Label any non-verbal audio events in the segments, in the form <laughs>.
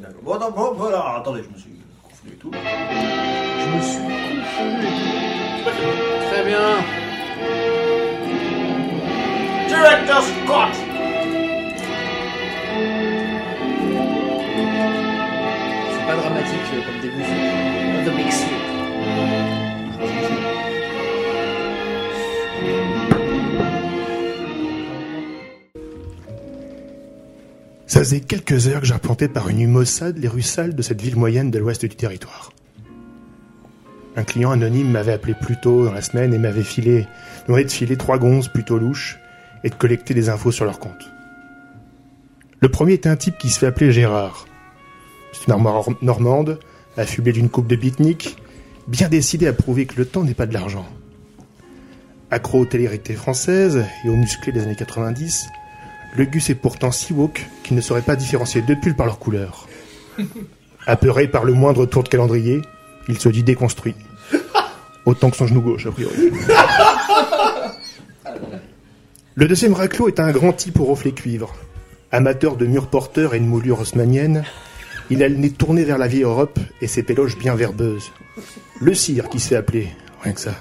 d'accord. Bon, non, bon, voilà, attendez, je me suis confondu et tout. Je me suis confondu et tout. Très bien. Director Scott C'est pas dramatique euh, comme début. Faisait quelques heures que j'arpentais par une nuit maussade les rues sales de cette ville moyenne de l'ouest du territoire. Un client anonyme m'avait appelé plus tôt dans la semaine et m'avait filé, demandé de filer trois gonzes plutôt louches et de collecter des infos sur leur compte. Le premier était un type qui se fait appeler Gérard. C'est une armoire normande, affublée d'une coupe de bitnik, bien décidé à prouver que le temps n'est pas de l'argent. Accro aux télérités françaises et aux musclés des années 90, le Gus est pourtant si woke qu'il ne saurait pas différencier deux pulls par leur couleur. <laughs> Apeuré par le moindre tour de calendrier, il se dit déconstruit. Autant que son genou gauche, a priori. <laughs> Le deuxième raclot est un grand type au reflet cuivre. Amateur de murs porteurs et de moulures haussmanniennes, il a le nez tourné vers la vieille Europe et ses péloches bien verbeuses. Le cire qui se fait appeler, rien que ça.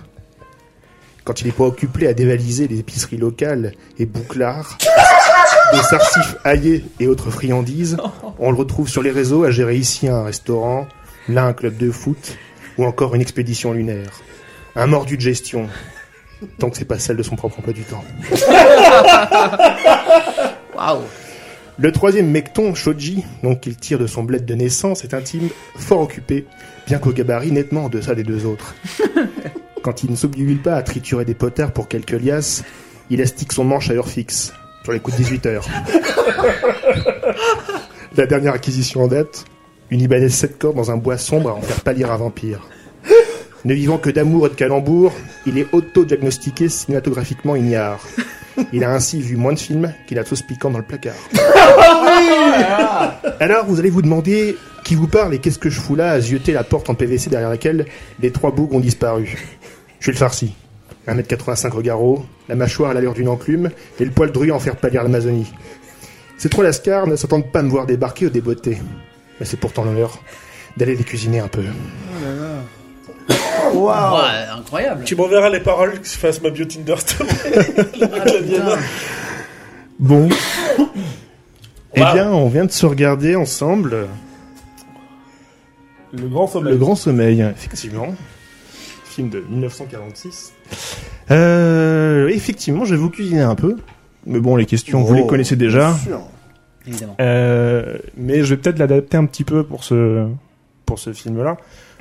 Quand il n'est pas occupé à dévaliser les épiceries locales et bouclards, des sarcifs aillés et autres friandises, on le retrouve sur les réseaux à gérer ici un restaurant, là un club de foot, ou encore une expédition lunaire. Un mordu de gestion, tant que c'est pas celle de son propre emploi du temps. <laughs> Waouh. Le troisième mecton, Shoji, donc qu'il tire de son bled de naissance, est un team fort occupé, bien qu'au gabarit nettement en deçà des deux autres. <laughs> Quand il ne s'oblige pas à triturer des potards pour quelques liasses, il astique son manche à heure fixe, sur les coups de 18 heures. <laughs> La dernière acquisition en date, une Ibanez 7 cordes dans un bois sombre à en faire pâlir un vampire. Ne vivant que d'amour et de calembour, il est auto-diagnostiqué cinématographiquement ignare. Il a ainsi vu moins de films qu'il a de sauce piquante dans le placard. Alors, vous allez vous demander qui vous parle et qu'est-ce que je fous là à zioter la porte en PVC derrière laquelle les trois bougs ont disparu? Je suis le farci. 1m85 au garrot, la mâchoire à l'allure d'une enclume et le poil dru en faire pâlir l'Amazonie. Ces trois lascars ne s'attendent pas à me voir débarquer ou débotter. Mais c'est pourtant l'honneur d'aller les cuisiner un peu. Waouh Ouais, incroyable. Tu m'enverras les paroles que je fasse ma bio Tinder. <laughs> Ah. Bon. <coughs> eh bien, on vient de se regarder ensemble Le grand sommeil. Le Grand Sommeil, effectivement. Film de 1946. Euh, effectivement, je vais vous cuisiner un peu. Mais bon, les questions, vous les Oh, connaissez déjà. bien sûr. Évidemment. Euh, mais je vais peut-être l'adapter un petit peu pour ce, pour ce film-là.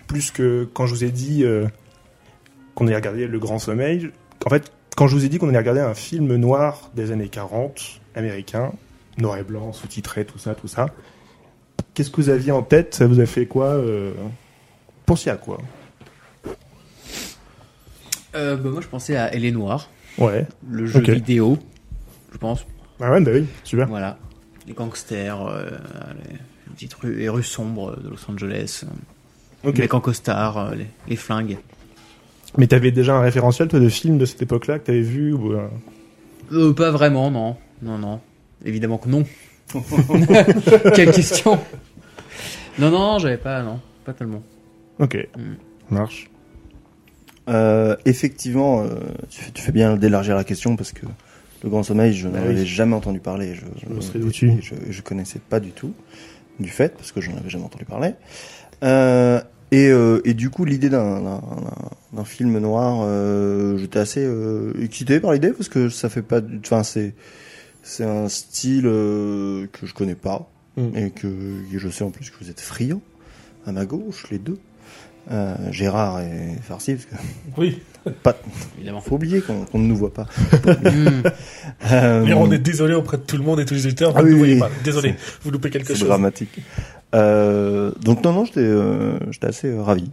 Plus que quand je vous ai dit euh, qu'on allait regarder Le Grand Sommeil. En fait, quand je vous ai dit qu'on allait regarder un film noir des années 40, américain, noir et blanc, sous-titré, tout ça, tout ça. Qu'est-ce que vous aviez en tête? Ça vous a fait quoi euh, Pensiez à quoi? Euh, bah, moi, je pensais à Elle est noire, Ouais. le jeu vidéo, je pense. Ah ouais, bah oui, super. Voilà. Les gangsters, euh, les, petites rues, les rues sombres de Los Angeles, euh, les cancostars, euh, les, les flingues. Mais t'avais déjà un référentiel, toi, de films de cette époque-là que t'avais vu ou, Euh, pas vraiment, non. Non, non. Évidemment que non. <laughs> Quelle question Non, non, j'avais pas, non. Pas tellement. Ok. Mm. Marche. Euh, effectivement, euh, tu, fais, tu fais bien d'élargir la question parce que le Grand Sommeil, je Bah n'en avais oui. jamais entendu parler. Je, Je dessus. Je, je connaissais pas du tout du fait parce que je n'en avais jamais entendu parler. Euh, et, et du coup, l'idée d'un- film noir, j'étais assez excité par l'idée parce que ça fait pas, enfin c'est c'est un style que je connais pas Mm. et que et je sais en plus que vous êtes friands à ma gauche les deux. Euh, Gérard et Farsi parce que Oui. <laughs> pas, Évidemment. faut oublier qu'on ne nous voit pas. <laughs> Euh, Mais on est désolé auprès de tout le monde et tous les auditeurs. Vous Ah ne oui, nous voyez pas. Désolé. Vous loupez quelque c'est chose. dramatique. Euh, donc non non, j'étais euh, assez euh, ravi.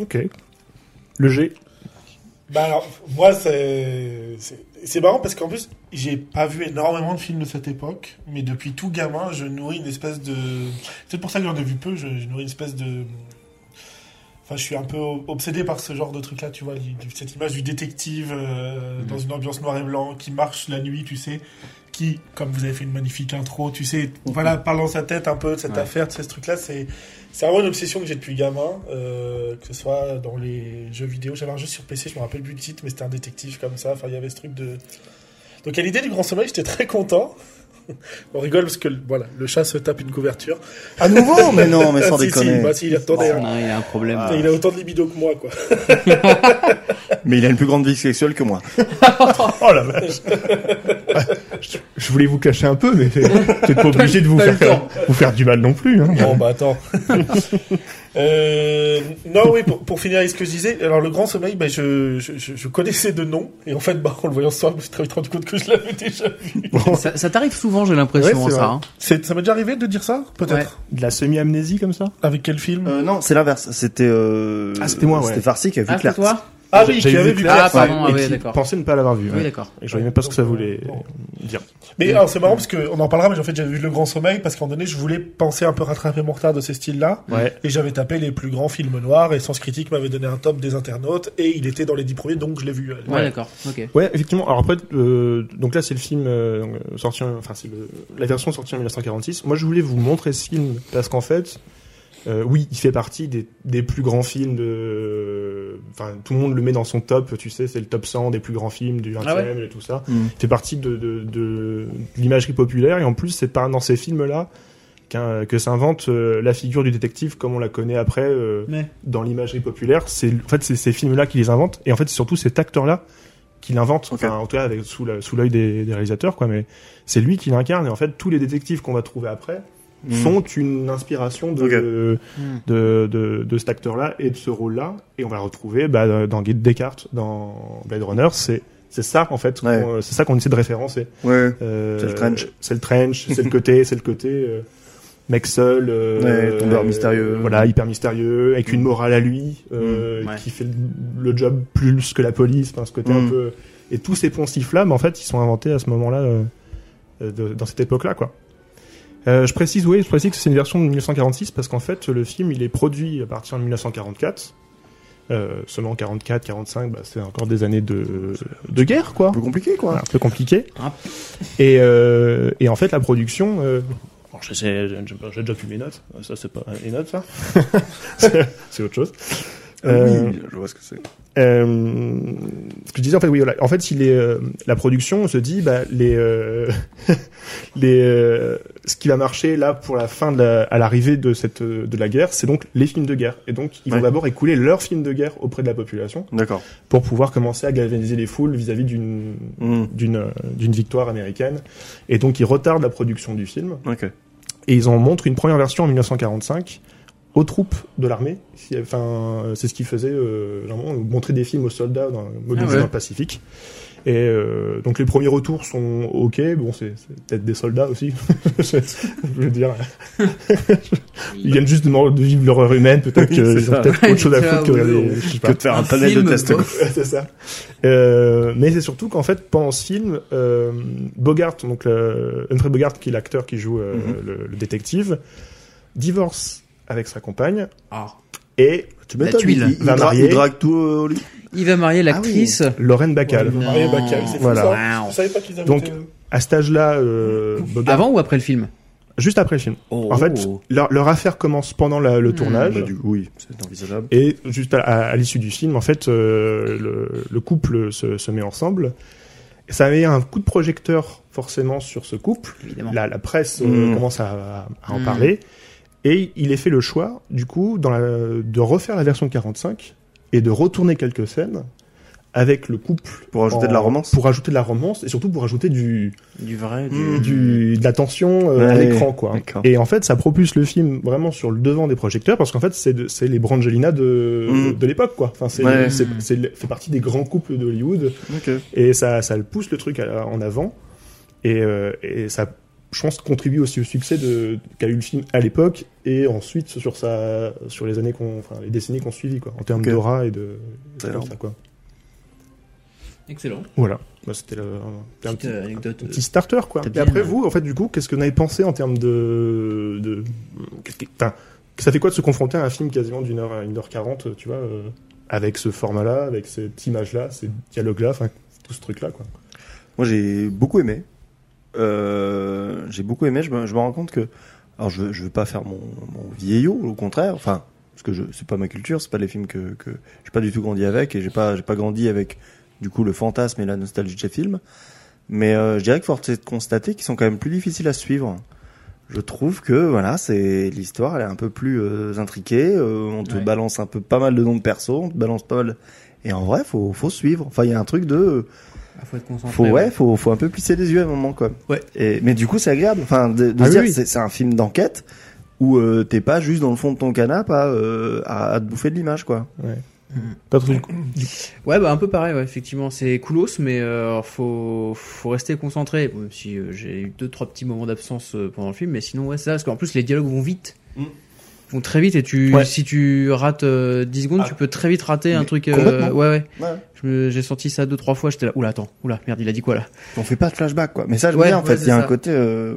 Ok. Le G. Bah alors, moi, c'est c'est- c'est marrant parce qu'en plus, j'ai pas vu énormément de films de cette époque, mais depuis tout gamin, je nourris une espèce de. C'est pour ça que j'en ai vu peu. Je, je nourris une espèce de. Enfin, je suis un peu obsédé par ce genre de truc-là, tu vois, cette image du détective euh, Mhm. dans une ambiance noir et blanc qui marche la nuit, tu sais, qui, comme vous avez fait une magnifique intro, tu sais, voilà, parle dans sa tête un peu de cette Ouais. affaire, de ce truc-là, c'est c'est vraiment une obsession que j'ai depuis gamin, euh, que ce soit dans les jeux vidéo. J'avais un jeu sur PC, je me rappelle plus le titre, mais c'était un détective comme ça. Enfin, il y avait ce truc de. Donc à l'idée du Grand Sommeil, j'étais très content. On rigole parce que voilà, le chat se tape une couverture. À nouveau <laughs> Mais non, mais sans <laughs> Si, si, déconner. bah, si, il attendait. hein. Non, il a un problème. Il a autant de libido que moi, quoi. <laughs> Mais il a une plus grande vie sexuelle que moi. Oh la vache je, je voulais vous cacher un peu, mais vous <laughs> n'êtes pas obligé de vous faire, vous faire du mal non plus. Hein. Bon, bah attends. <laughs> euh, non, oui, pour, pour finir avec ce que je disais, alors le grand sommeil, bah, je, je, je je connaissais de nom, et en fait, bah, en le voyant ce soir, je me suis très vite rendu compte que je l'avais déjà vu. Ça, ça t'arrive souvent, j'ai l'impression, Ouais, ça. hein. Ça m'est déjà arrivé de dire ça Peut-être. Ouais. De la semi-amnésie comme ça? Avec quel film? Euh, non, c'est l'inverse. C'était. Euh... Ah, c'était moi, ouais. C'était Farsi qui a vu Ah, c'est Claire. toi? Ah oui, J'avais tu avais vu Claire. Ah, pardon, et ah oui, qui d'accord. pensait ne pas l'avoir vu. Oui, ouais. d'accord. Et je voyais même pas ce que ça voulait bon. dire. Mais alors, c'est marrant parce que on en parlera, mais en fait, j'avais vu Le Grand Sommeil parce qu'à un moment donné, je voulais penser un peu rattraper mon retard de ces styles-là. Ouais. Et j'avais tapé les plus grands films noirs et Sens Critique m'avait donné un top des internautes et il était dans les dix premiers, donc je l'ai vu. Ouais, d'accord. Ok. Ouais, effectivement. Alors après, euh, donc là c'est le film euh, sorti, en- enfin c'est la version sortie en 1946. Moi, je voulais vous montrer ce film parce qu'en fait, euh, oui, il fait partie des, des plus grands films de, enfin tout le monde le met dans son top. Tu sais, c'est le top 100 des plus grands films du 20e Ah ouais et tout ça. Mm. Il fait partie de, de, de, de l'imagerie populaire et en plus c'est pas dans ces films-là qu'un- que s'invente euh, la figure du détective comme on la connaît après euh, Mais. dans l'imagerie populaire. C'est en fait c'est ces films-là qui les inventent et en fait c'est surtout cet acteur-là qui l'invente. Ok. Enfin en tout cas avec sous la- sous l'œil des, des réalisateurs quoi. Mais c'est lui qui l'incarne et en fait tous les détectives qu'on va trouver après Mm. sont une inspiration de, Ok. de, de, de, de cet acteur-là et de ce rôle-là. Et on va le retrouver bah, dans Guide Descartes, dans Blade Runner. C'est c'est ça en fait, Ouais. c'est ça qu'on essaie de référencer. Ouais. Euh, C'est le trench. C'est le trench, c'est le côté, c'est le côté euh, mec seul, euh, Ouais, tombeur mystérieux. voilà, hyper mystérieux, avec une morale à lui, euh, Mm, ouais. qui fait le, le job plus que la police, enfin, ce côté un Mm. peu. Et tous ces poncifs là, mais en fait, ils sont inventés à ce moment-là, de- dans cette époque-là, quoi. Euh, je précise, oui, je précise que c'est une version de 1946 parce qu'en fait, le film, il est produit à partir de 1944. Euh, seulement 44, 45, bah, c'est encore des années de, de guerre, quoi. Un peu compliqué, quoi. un peu compliqué. Ah. Et, euh, et en fait, la production. Euh... bon, j'ai déjà pu mes notes. Ça, c'est pas les notes, ça. <laughs> <laughs> c'est autre chose. Euh, Oui, je vois ce que c'est. Euh, ce que je disais, en fait, oui, voilà. En fait, il est, euh, la production se dit, bah, les, euh, <laughs> les, euh, ce qui va marcher là pour la fin de la, à l'arrivée de cette, euh, de la guerre, c'est donc les films de guerre. Et donc, ils vont d'abord écouler leurs films de guerre auprès de la population D'accord. pour pouvoir commencer à galvaniser les foules vis-à-vis d'une, Mm. d'une, euh, d'une victoire américaine. Et donc, ils retardent la production du film. Ok. Et ils en montrent une première version en 1945 aux troupes de l'armée. Si- Enfin, euh, c'est ce qu'ils faisaient, euh, montrer des films aux soldats dans, mobilisés Ah ouais. dans le Pacifique. Et euh, donc les premiers retours sont ok. Bon, c'est c'est peut-être des soldats aussi. <laughs> je veux dire, <laughs> ils viennent juste de, de vivre l'horreur humaine. Peut-être Oui, qu'ils c'est ont peut-être autre chose à foutre que ouais, regarder. ouais. je sais Que pas. de faire un, Un panel de film, tests. c'est ça. Euh, mais c'est surtout qu'en fait, pendant ce film, euh, Bogart, donc le, Humphrey Bogart, qui est l'acteur qui joue euh, Mhm. le, le détective, divorce avec sa compagne Ah. et Tu La tuile. il, il Va marier. il drague tout euh. Il va marier l'actrice. Bacall. Ouais, Marie Non. Bacall, c'est fou, Voilà. ça. Wow. Je savais pas qu'ils avaient Donc, été- À cet âge-là, euh, Avant ou après le film? Juste après le film. oh. En fait, leur, leur affaire commence pendant la- le Hmm. tournage. Bah, du coup, oui, c'est envisageable. Et juste à, à- à l'issue du film, en fait, euh, le, le couple se, se met ensemble. Et ça met un coup de projecteur forcément sur ce couple. évidemment. La, la presse euh, Mm. commence à, à en Mm. parler. Et il est fait le choix, du coup, dans la, de refaire la version 45 et de retourner quelques scènes avec le couple. Pour ajouter en- de la romance. Pour ajouter de la romance et surtout pour ajouter du, Du vrai, du... Du, de la tension euh, à l'écran, quoi. d'accord. Et en fait, ça propulse le film vraiment sur le devant des projecteurs parce qu'en fait, c'est de- c'est les Brangelina de, Mm. de l'époque, quoi. Enfin, c'est Ouais. c'est- fait partie des grands couples de Hollywood Ok. et ça, ça le pousse le truc à- en avant et, euh, et ça, je pense, contribue aussi au succès de qu'a eu le film à l'époque et ensuite sur sa, sur les années qu'on, enfin, les décennies qu'on suivi, quoi, en termes d'aura et de, énorme. ça, quoi. Excellent. Voilà. Bah, C'était le- un Petite petit- euh, anecdote. un petit starter quoi. Et après vous, en fait, du coup, qu'est-ce que vous avez pensé en termes de, de, enfin, ça fait quoi de se confronter à un film quasiment d'une heure à une heure quarante, tu vois, euh, avec ce format-là, avec cette image-là, ces dialogues-là, enfin tout ce truc-là quoi? Moi, j'ai beaucoup aimé. Euh, j'ai beaucoup aimé. Je me, je me rends compte que, alors je je veux pas faire mon, mon vieillot, au contraire. Enfin, parce que je, c'est pas ma culture, c'est pas les films que, que j'ai pas du tout grandi avec et j'ai pas, j'ai pas grandi avec du coup le fantasme et la nostalgie de ces films. Mais euh, je dirais que force est de constater qu'ils sont quand même plus difficiles à suivre. Je trouve que voilà, c'est l'histoire, elle est un peu plus euh, intriquée. euh, on te Ouais. balance un peu pas mal de noms de persos, on te balance pas mal. Et en vrai, faut faut suivre. Enfin, il y a un truc de Ah, faut être concentré. faut ouais, faut faut un peu plisser les yeux à un moment quoi. Ouais. Et mais du coup c'est agréable. Enfin de, de Ah dire oui. c'est un film d'enquête où euh, t'es pas juste dans le fond de ton canapé à, euh, à, à te bouffer de l'image quoi. T'as trouvé- Ouais, bah un peu pareil, ouais, effectivement. C'est coolos, mais euh, faut, faut rester concentré. Même si euh, j'ai eu deux, trois petits moments d'absence euh, pendant le film, mais sinon, ouais, c'est ça, parce qu'en plus, les dialogues vont vite. Mm. Vont très vite, et tu, Ouais. si tu rates euh, 10 secondes, Ah. tu peux très vite rater un truc. euh, ouais, ouais. Ouais. J'ai senti ça deux, trois fois, j'étais là, oula, attends, oula, merde, il a dit quoi là? On fait pas de flashback quoi. Mais ça je Ouais, bien en fait. c'est Il y a un ça. côté. euh,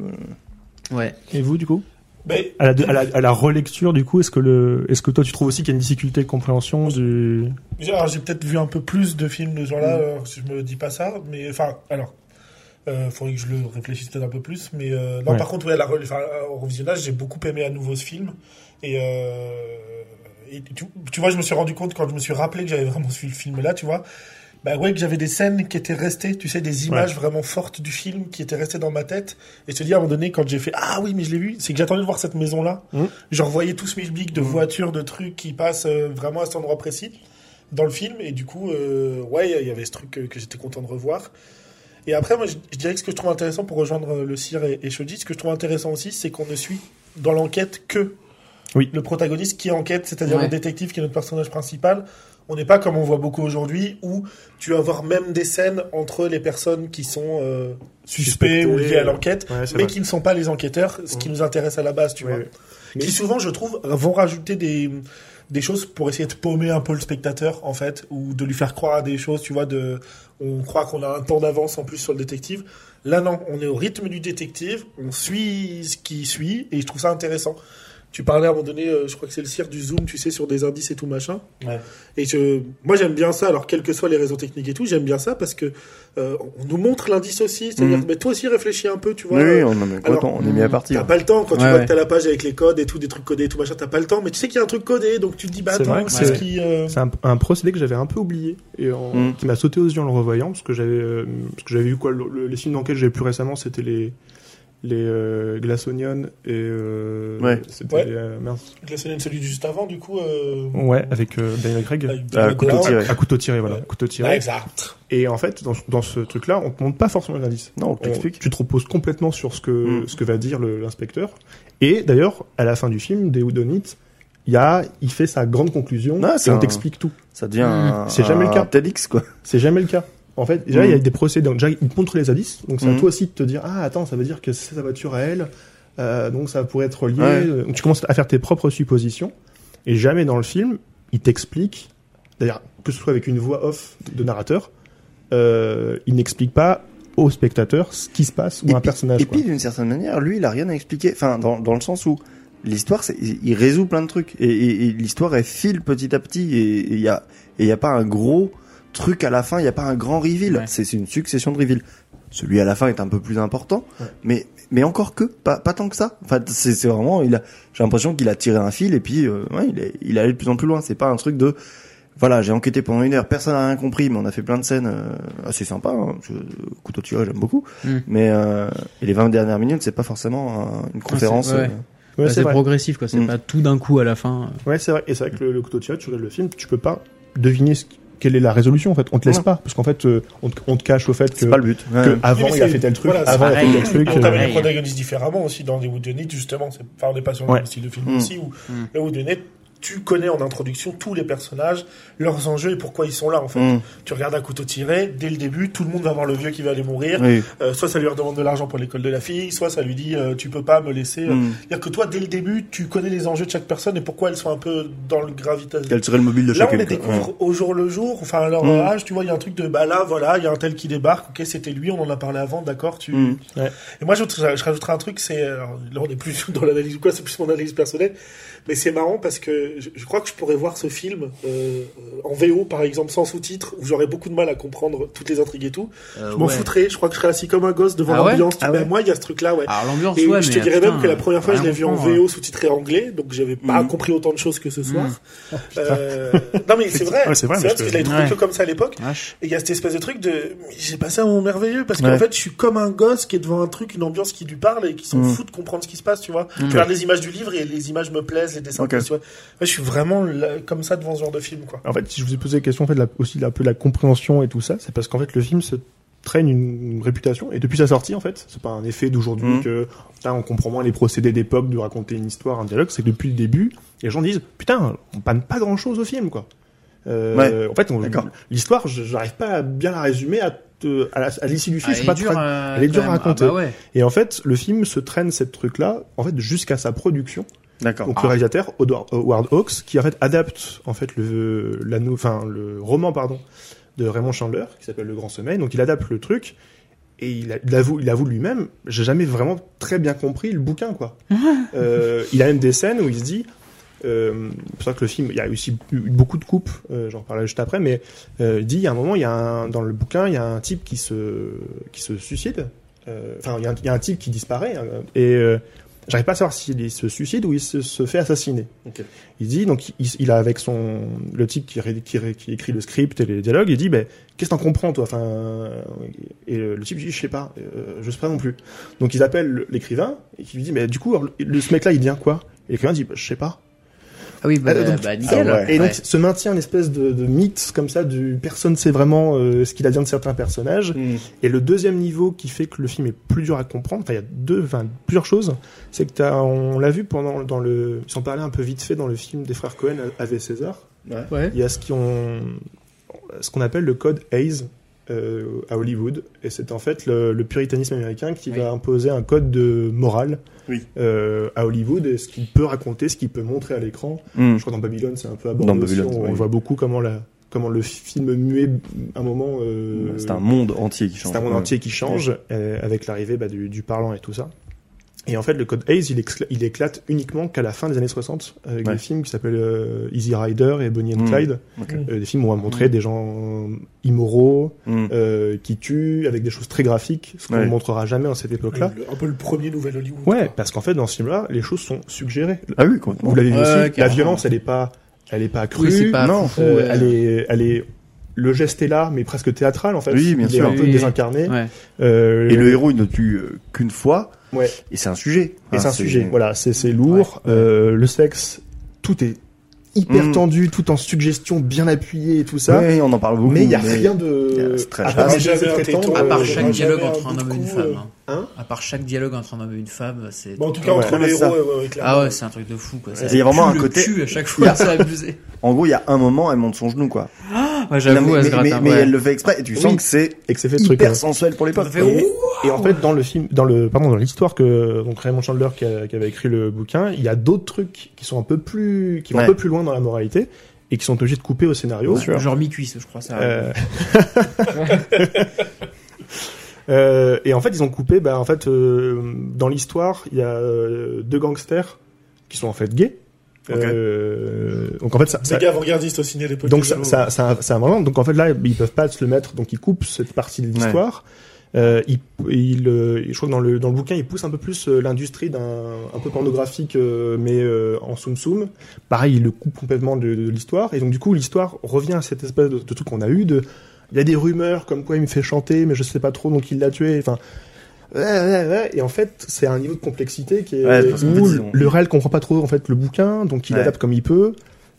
Ouais. Et vous, du coup? Mais à la, à, la, à la relecture, du coup, est-ce que le, est-ce que toi, tu trouves aussi qu'il y a une difficulté de compréhension du, j'ai alors, j'ai peut-être vu un peu plus de films de ce genre-là, Mm. alors, si je me dis pas ça, mais enfin, alors, euh, faudrait que je le réfléchisse peut-être un peu plus, mais euh, non, Ouais. par contre, ouais, la, re- enfin, au revisionnage, j'ai beaucoup aimé à nouveau ce film, et, euh, et tu, tu vois, je me suis rendu compte quand je me suis rappelé que j'avais vraiment vu le film-là, tu vois, bah ouais, que j'avais des scènes qui étaient restées, tu sais, des images vraiment fortes du film qui étaient restées dans ma tête, et je te dis à un moment donné, quand j'ai fait, ah oui, mais je l'ai vu, c'est que j'attendais de voir cette maison-là, Mhm. je revoyais tout ce micmac de voitures, de trucs qui passent euh, vraiment à cet endroit précis dans le film. Et du coup euh, ouais il y avait ce truc que, que j'étais content de revoir et après moi je, je dirais que ce que je trouve intéressant pour rejoindre euh, le cire et, et Shoji ce que je trouve intéressant aussi c'est qu'on ne suit dans l'enquête que Oui. le protagoniste qui enquête c'est-à-dire Ouais. le détective qui est notre personnage principal on n'est pas comme on voit beaucoup aujourd'hui où tu vas avoir même des scènes entre les personnes qui sont euh, suspects ou liées à l'enquête Ouais, mais vrai. qui ne sont pas les enquêteurs ce qui Mhm. nous intéresse à la base tu Ouais, vois qui souvent, je trouve, vont rajouter des, des choses pour essayer de paumer un peu le spectateur, en fait, ou de lui faire croire à des choses, tu vois, de, on croit qu'on a un temps d'avance en plus sur le détective. Là, non, on est au rythme du détective, on suit ce qui suit, et je trouve ça intéressant. Tu parlais à un moment donné, euh, je crois que c'est le cirque du zoom, tu sais, sur des indices et tout machin. Ouais. Et je, moi, j'aime bien ça. Alors, quels que soient les réseaux techniques et tout, j'aime bien ça parce que euh, on nous montre l'indice aussi. C'est-à-dire, Mhm. mais toi aussi, réfléchis un peu, tu vois. Oui, euh, oui, on, est alors, on est mis à partir. T'as pas le temps quand tu vois ouais. que t'as la page avec les codes et tout, des trucs codés et tout machin, t'as pas le temps, mais tu sais qu'il y a un truc codé, donc tu te dis bah C'est attends, c'est ce qui. euh, C'est un, un procédé que j'avais un peu oublié et en- Mm. qui m'a sauté aux yeux en le revoyant parce que j'avais euh, parce que j'avais eu quoi le- le- les films d'enquête que j'avais plus récemment c'était les les euh, Glass Onion et euh, Ouais. c'était Ouais. les, euh, scène celui du juste avant, du coup. Euh... ouais avec euh, Daniel Craig avec Ah, couteau tiré. à couteau tiré voilà Ouais. couteau Ouais, tiré exact. et en fait dans, dans ce truc là on te montre pas forcément l'indice Non, on On- t'explique. tu te reposes complètement sur ce que Mm. ce que va dire l'inspecteur et d'ailleurs à la fin du film des It il y a il fait sa grande conclusion Ah, et on un- t'explique tout Ça devient un, C'est jamais le cas. TEDx quoi. C'est jamais le cas. En fait, déjà, il y a des procédés. Donc, déjà, ils montrent les indices. Donc, c'est à Mhm. toi aussi de te dire, ah, attends, ça veut dire que c'est sa voiture à elle. Euh, donc, ça pourrait être lié. Ouais. Donc, tu commences à faire tes propres suppositions. Et jamais dans le film, il t'explique, d'ailleurs, que ce soit avec une voix off de narrateur, euh, il n'explique pas au spectateur ce qui se passe ou Et un puis- personnage. Et quoi. puis d'une certaine manière, lui, il a rien à expliquer. Enfin, dans, dans le sens où l'histoire, il résout plein de trucs et, et- et l'histoire elle file petit à petit et et il y a et il y a pas un gros truc à la fin, il y a pas un grand reveal. Ouais. C'est une succession de reveals. Celui à la fin est un peu plus important, Ouais. mais mais encore que pas pas tant que ça. Enfin, c'est c'est vraiment il a j'ai l'impression qu'il a tiré un fil et puis euh, ouais, il est il est allé de plus en plus loin. C'est pas un truc de voilà, j'ai enquêté pendant une heure, personne n'a rien compris, mais on a fait plein de scènes euh, assez sympas. Hein, couteau tiré, j'aime beaucoup. Mm. Mais euh, et les 20 dernières minutes, c'est pas forcément un- une conférence. ouais. euh, Ouais, Bah, c'est progressif, quoi. C'est Mm. pas tout d'un coup à la fin. Ouais, c'est vrai. Et c'est vrai que le, le couteau tiré, tu regardes le film, tu peux pas deviner ce qui- quelle est la résolution, en fait? On te laisse Ouais. pas. Parce qu'en fait, euh, on, te, on te cache au fait que, c'est pas le but. que Ouais. avant, Oui, mais il a fait tel truc, voilà, avant, il a fait tel truc. On t'amène les protagonistes différemment aussi dans les Woodenites, justement. C'est- Enfin, on n'est pas sur le Ouais. même style de film Mm. aussi, où Mm. le Woodenites, tu connais en introduction tous les personnages, leurs enjeux et pourquoi ils sont là, en fait. Mm. Tu regardes un couteau tiré, dès le début, tout le monde va voir le vieux qui va aller mourir. Oui. Euh, soit ça lui redemande de l'argent pour l'école de la fille, soit ça lui dit euh, tu peux pas me laisser. euh. Mm. C'est-à-dire que toi, dès le début, tu connais les enjeux de chaque personne et pourquoi elles sont un peu dans le gravitas. Quel serait le mobile de Là, on chacun les quoi. découvre au jour le jour, enfin à leur Mm. âge, tu vois, il y a un truc de bah là, voilà, il y a un tel qui débarque, ok, c'était lui, on en a parlé avant, d'accord, tu. Et moi, je, je rajouterai un truc, c'est alors, là, on est plus <laughs> dans l'analyse ou quoi, c'est plus mon analyse personnelle, mais c'est marrant parce que je, je crois que je pourrais voir ce film euh, en VO, par exemple, sans sous-titres, où j'aurais beaucoup de mal à comprendre toutes les intrigues et tout. Euh, je m'en ouais. foutrais. Je crois que je serais assis comme un gosse devant Ah ouais l'ambiance. Ah Mais ouais moi, il y a ce truc-là, ouais. Alors l'ambiance, Et ouais, je te dirais putain, même que la première fois, je l'ai vu en VO sous-titré anglais, donc j'avais pas Mhm. compris autant de choses que ce soir. <laughs> Mhm. Euh, non mais c'est <laughs> vrai, Ouais, c'est vrai, vrai parce que je l'avais trouvé Ouais. que comme ça à l'époque. Et il y a cette espèce de truc de, j'ai passé un moment merveilleux parce Ouais. qu'en fait, je suis comme un gosse qui est devant un truc, une ambiance qui lui parle et qui s'en Mm. fout de comprendre ce qui se passe, tu vois. Mm. Je regarde les images du livre et les images me plaisent, les dessins, Je suis vraiment là- comme ça devant ce genre de film, quoi. En fait, si je vous ai posé la question, en fait, la- aussi un peu la compréhension et tout ça, c'est parce qu'en fait, le film se traîne une réputation et depuis sa sortie, en fait, c'est pas un effet d'aujourd'hui Mhm. que putain, on comprend moins les procédés d'époque de raconter une histoire, un dialogue. C'est que depuis le début, les gens disent putain, on panne pas grand chose au film, quoi. Euh, Ouais. En fait, l'histoire, je- j'arrive pas à bien la résumer à, te- à, la- à l'issue du film. Ah, elle pas est dure, très- euh, elle est dure à même. raconter. Ah bah ouais. Et en fait, le film se traîne cette truc-là, en fait, jusqu'à sa production. D'accord. Donc Ah. le réalisateur Howard Howard Hawks qui en fait adapte en fait le la nou- enfin le roman pardon de Raymond Chandler qui s'appelle Le Grand Sommeil. Donc il adapte le truc et il, a- il avoue il avoue lui-même j'ai jamais vraiment très bien compris le bouquin quoi. <laughs> euh, il a même des scènes où il se dit euh, c'est pour ça que le film il y a aussi eu beaucoup de coupes euh, j'en parlerai juste après mais euh, il dit il y a un moment il y a un, dans le bouquin il y a un type qui se qui se suicide Euh, enfin il y, a un- il y a un type qui disparaît hein, et euh, J'arrive pas à savoir s'il se suicide ou il se, se fait assassiner. Il dit donc il, il a avec son le type qui, ré- qui, ré- qui écrit le script et les dialogues, il dit ben qu'est-ce que t'en comprends toi? Enfin et le, le type dit je sais pas, euh, je sais pas non plus. Donc ils appellent l'écrivain et qui lui dit mais du coup alors, le, ce mec là il vient quoi? Et l'écrivain dit bah, je sais pas. Ah oui, bah, Ah, donc- bah nickel. Ah ouais. Et donc Ouais. se maintient une espèce de, de mythe comme ça du personne sait vraiment euh, ce qu'il advient de certains personnages. Mm. Et le deuxième niveau qui fait que le film est plus dur à comprendre, enfin il y a deux, enfin plusieurs choses, c'est que t'as, on l'a vu pendant dans le, ils en parlaient un peu vite fait dans le film des frères Cohen avec César. Ouais. Il y a ce qu'on, ce qu'on appelle le code Hayes euh, à Hollywood, et c'est en fait le, le puritanisme américain qui Oui. va imposer un code de morale Oui. euh, à Hollywood, et ce qu'il peut raconter, ce qu'il peut montrer à l'écran. Mm. Je crois que dans Babylone, c'est un peu abordé Dans aussi, Babylone, on, oui. voit beaucoup comment la, comment le film muet, à un moment. Euh, C'est un monde entier qui change. c'est un monde Ouais. entier qui change euh, avec l'arrivée bah, du, du parlant et tout ça. Et en fait, le code Hayes, il, éclate uniquement qu'à la fin des années 60 avec Ouais. des films qui s'appellent euh, Easy Rider et Bonnie and Mm. Clyde. Ok. Euh, des films où on va montrer des gens immoraux, Mm. euh, qui tuent, avec des choses très graphiques, ce qu'on Ouais. ne montrera jamais à cette époque-là. Un peu le premier nouvel Hollywood. Ouais, quoi. parce qu'en fait, dans ce film-là, les choses sont suggérées. Ah oui, complètement. Vous l'avez vu aussi, la violence, elle est pas, elle est pas crue. Oui, c'est pas non, Euh, ouais. elle est, elle est, le geste est là, mais presque théâtral en fait. Oui, bien il sûr. est un peu Oui. désincarné. Ouais. Euh, Et le héros, il ne tue qu'une fois, ouais. et c'est un sujet. Et Hein, c'est un sujet. Voilà, c'est c'est lourd. Ouais, ouais. Euh, le sexe, tout est hyper Mm. tendu, tout en suggestion bien appuyé et tout ça. Oui, on en parle beaucoup. mais il y a rien de. très à part Ah, tendres, À part euh, chaque dialogue entre un homme et une femme. euh, hein. Hein À part chaque dialogue entre un homme et une femme, c'est. Bon, en tout cas, Ouais, entre les héros, ouais, ouais, clairement. Ah ouais, c'est un truc de fou quoi. Il y a vraiment un côté- à chaque Il y a- fois, c'est abusé. En gros, il y a un moment, elle monte son genou, quoi. Ouais, Non, j'avoue, mais, elle se gratte mais- mais ouais. elle le fait exprès, et tu sens Oui. que c'est et que c'est fait hyper hein. sensuel pour l'époque. Et, et en fait, dans le film, dans le, pardon, dans l'histoire que donc Raymond Chandler qui, a- qui avait écrit le bouquin, il y a d'autres trucs qui sont un peu plus, qui vont Ouais. un peu plus loin dans la moralité et qui sont obligés de couper au scénario. Genre mi-cuisse, je crois ça. Euh, <laughs> Euh, et en fait, ils ont coupé. Bah, en fait, euh, dans l'histoire, il y a euh, deux gangsters qui sont en fait gays. Euh, donc en fait, ça, ça- Méga avant-gardiste au ciné l'époque. donc ça, ça, ça, ça. Donc en fait là, ils peuvent pas se le mettre. Donc ils coupent cette partie de l'histoire. Euh, il, il, euh, je crois que dans le dans le bouquin, il pousse un peu plus euh, l'industrie d'un un peu pornographique, euh, mais euh, en soum soum. Pareil, il le coupe complètement de, de l'histoire. Et donc du coup, l'histoire revient à cette espèce de, de truc qu'on a eu. De, il y a des rumeurs comme quoi il me fait chanter, mais je sais pas trop, donc il l'a tué. Enfin. Et en fait, c'est un niveau de complexité qui est Ouais, qu'en où le réel comprend pas trop en fait le bouquin, donc il Ouais. adapte comme il peut.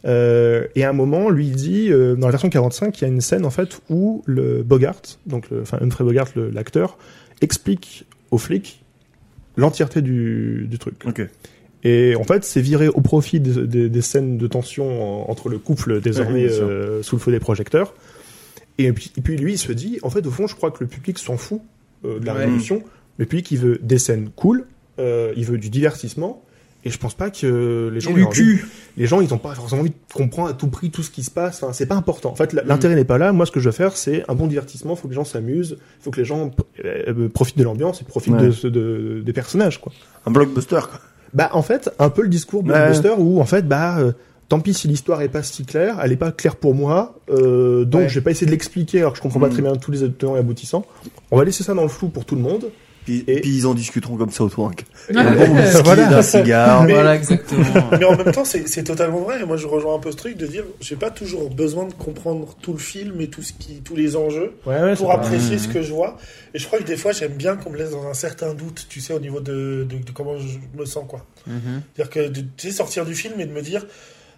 Euh, et à un moment, lui il dit euh, dans la version 45, il y a une scène en fait où le Bogart, donc le, enfin Humphrey Bogart, l'acteur, explique aux flics l'entièreté du, du truc. Et en fait, c'est viré au profit des, des- des scènes de tension en- entre le couple désormais Ouais, euh, sous le feu des projecteurs. Et puis, et puis lui, il se dit, en fait, au fond, je crois que le public s'en fout de la Ouais. révolution. Le public, il veut des scènes cool, euh, il veut du divertissement. Et je pense pas que les gens, du envie- cul. les gens, ils ont pas forcément envie de comprendre à tout prix tout ce qui se passe. Enfin, c'est pas important. En fait, Mm. l'intérêt n'est pas là. Moi, ce que je veux faire, c'est un bon divertissement. Il faut que les gens s'amusent. Il faut que les gens euh, profitent de l'ambiance et profitent Ouais. de, des personnages, quoi. Un blockbuster, quoi. Bah, en fait, un peu le discours Ouais. blockbuster où, en fait, bah, euh, tant pis si l'histoire est pas si claire, elle est pas claire pour moi, euh, donc Ouais. je vais pas essayer de l'expliquer alors que je comprends pas Mm. très bien tous les tenants et aboutissants. On va laisser ça dans le flou pour tout le monde. Puis, Et- puis ils en discuteront comme ça autour d'un Ouais. un bon whisky, Voilà. d'un cigare. Voilà, exactement. <laughs> Mais en même temps, c'est totalement vrai. Et moi, je rejoins un peu ce truc de dire, j'ai pas toujours besoin de comprendre tout le film et tout ce qui, tous les enjeux Ouais, ouais, pour apprécier ce que je vois. Et je crois que des fois, j'aime bien qu'on me laisse dans un certain doute, tu sais, au niveau de, de, de comment je me sens, quoi. Mhm. C'est-à-dire que de tu sais, sortir du film et de me dire,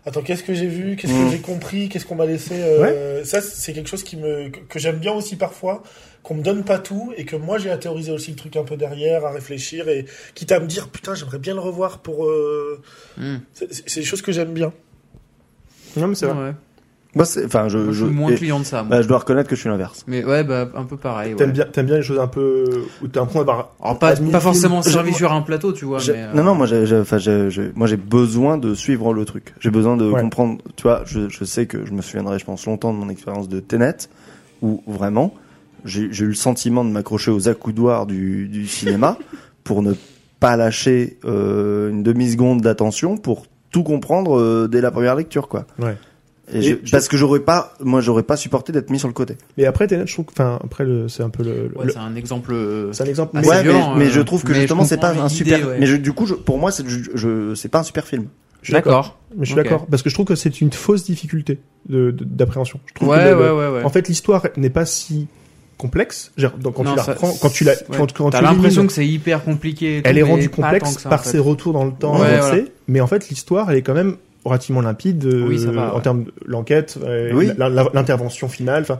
attends, qu'est-ce que j'ai vu, qu'est-ce que j'ai compris, qu'est-ce qu'on m'a laissé. euh, Ça, c'est quelque chose qui me que, que j'aime bien aussi parfois, qu'on me donne pas tout et que moi j'ai à théoriser aussi le truc un peu derrière, à réfléchir et quitte à me dire, putain, j'aimerais bien le revoir pour. euh, c'est c'est des choses que j'aime bien. Non, mais c'est vrai. Ouais. Moi, c'est, enfin, je, Moi, je je, suis moins et- client de ça. moi. bah, je dois reconnaître que je suis l'inverse. Mais ouais, bah, un peu pareil. Ouais. T'aimes bien, t'aimes bien les choses un peu où t'as l'impression d'avoir. Alors, pas, forcément servi sur un plateau, tu vois. Mais, euh, Non, non, moi, j'ai, j'ai- enfin, j'ai, j'ai- moi, j'ai besoin de suivre le truc. J'ai besoin de Ouais. comprendre. Tu vois, je, je sais que je me souviendrai, je pense, longtemps de mon expérience de Tenet, où vraiment, j'ai, j'ai eu le sentiment de m'accrocher aux accoudoirs du, du cinéma <laughs> pour ne pas lâcher euh, une demi seconde d'attention pour tout comprendre euh, dès la première lecture, quoi. Ouais. Et je- je- parce que j'aurais pas, moi, j'aurais pas supporté d'être mis sur le côté. Mais après, Tenet, je trouve que, enfin, après, le- c'est un peu le. Ouais, le- c'est un exemple. euh, c'est un exemple. assez ouais, violent, mais, mais euh, je trouve que je justement, c'est pas un super. ouais. Mais je- du coup, je, pour moi, c'est, je, je- c'est pas un super film. Je d'accord. Mais je suis d'accord parce que je trouve que c'est une fausse difficulté de, de- d'appréhension. Je trouve Ouais, le- ouais, ouais, ouais. En fait, l'histoire n'est pas si complexe. Genre, donc, quand Non, tu la ça- reprends, quand tu la, ouais. quand, quand T'as l'impression que c'est hyper compliqué. elle est rendue complexe en par fait. ses retours dans le temps Ouais, voilà. Mais en fait, l'histoire, elle est quand même relativement limpide euh, Oui, ça va, en ouais. termes de l'enquête, euh, Oui. la- la- l'intervention finale, enfin,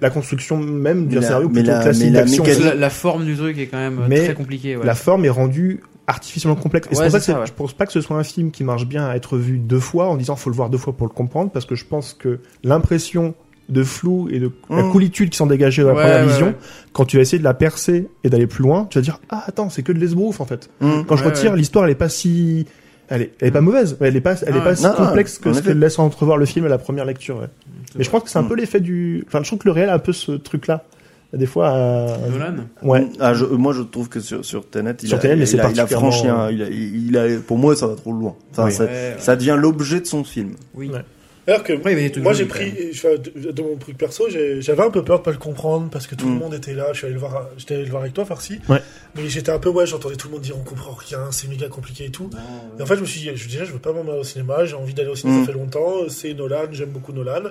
la construction même d'un la- scénario mais plutôt la- classique la d'action. La, la forme du truc est quand même euh, Mais très compliquée. Ouais. La forme est rendue artificiellement complexe. Et c'est Ouais, pour ça c'est que ça, c'est- ouais. je pense pas que ce soit un film qui marche bien à être vu deux fois en disant faut le voir deux fois pour le comprendre parce que je pense que l'impression de flou et de la Mmh. coolitude qui sont dégagées dans la Ouais, première ouais, vision, ouais. quand tu vas essayer de la percer et d'aller plus loin, tu vas dire ah attends c'est que de l'esbrouf en fait. Hum. Quand je retire ouais. l'histoire elle est pas si elle est, elle est pas mauvaise, elle est pas elle est Ah pas si complexe que ce effet. que laisse entrevoir le film à la première lecture. ouais. Mais je pense que c'est un Mm. peu l'effet du enfin je trouve que le réel a un peu ce truc là. Des fois euh, Nolan. ouais. Ah, je- moi, je trouve que sur, sur Tenet, il, Sur a, Tenet, il, c'est a, il a particulièrement- franchi un, il a, il a, pour moi, ça va trop loin. Enfin, Oui. ça, Ouais, ça devient l'objet de son film. Oui. Ouais. Alors que il trucs moi j'ai pris, de, de mon truc perso, j'avais un peu peur de pas le comprendre parce que tout Mm. le monde était là. Je suis allé le voir, j'étais allé le voir avec toi, Farsi. Ouais. Mais j'étais un peu ouais, j'entendais tout le monde dire on comprend rien, c'est méga compliqué et tout. Et en fait, je me suis dit, je, déjà, je veux pas m'en aller au cinéma, j'ai envie d'aller au cinéma, Mm. ça fait longtemps, c'est Nolan, j'aime beaucoup Nolan.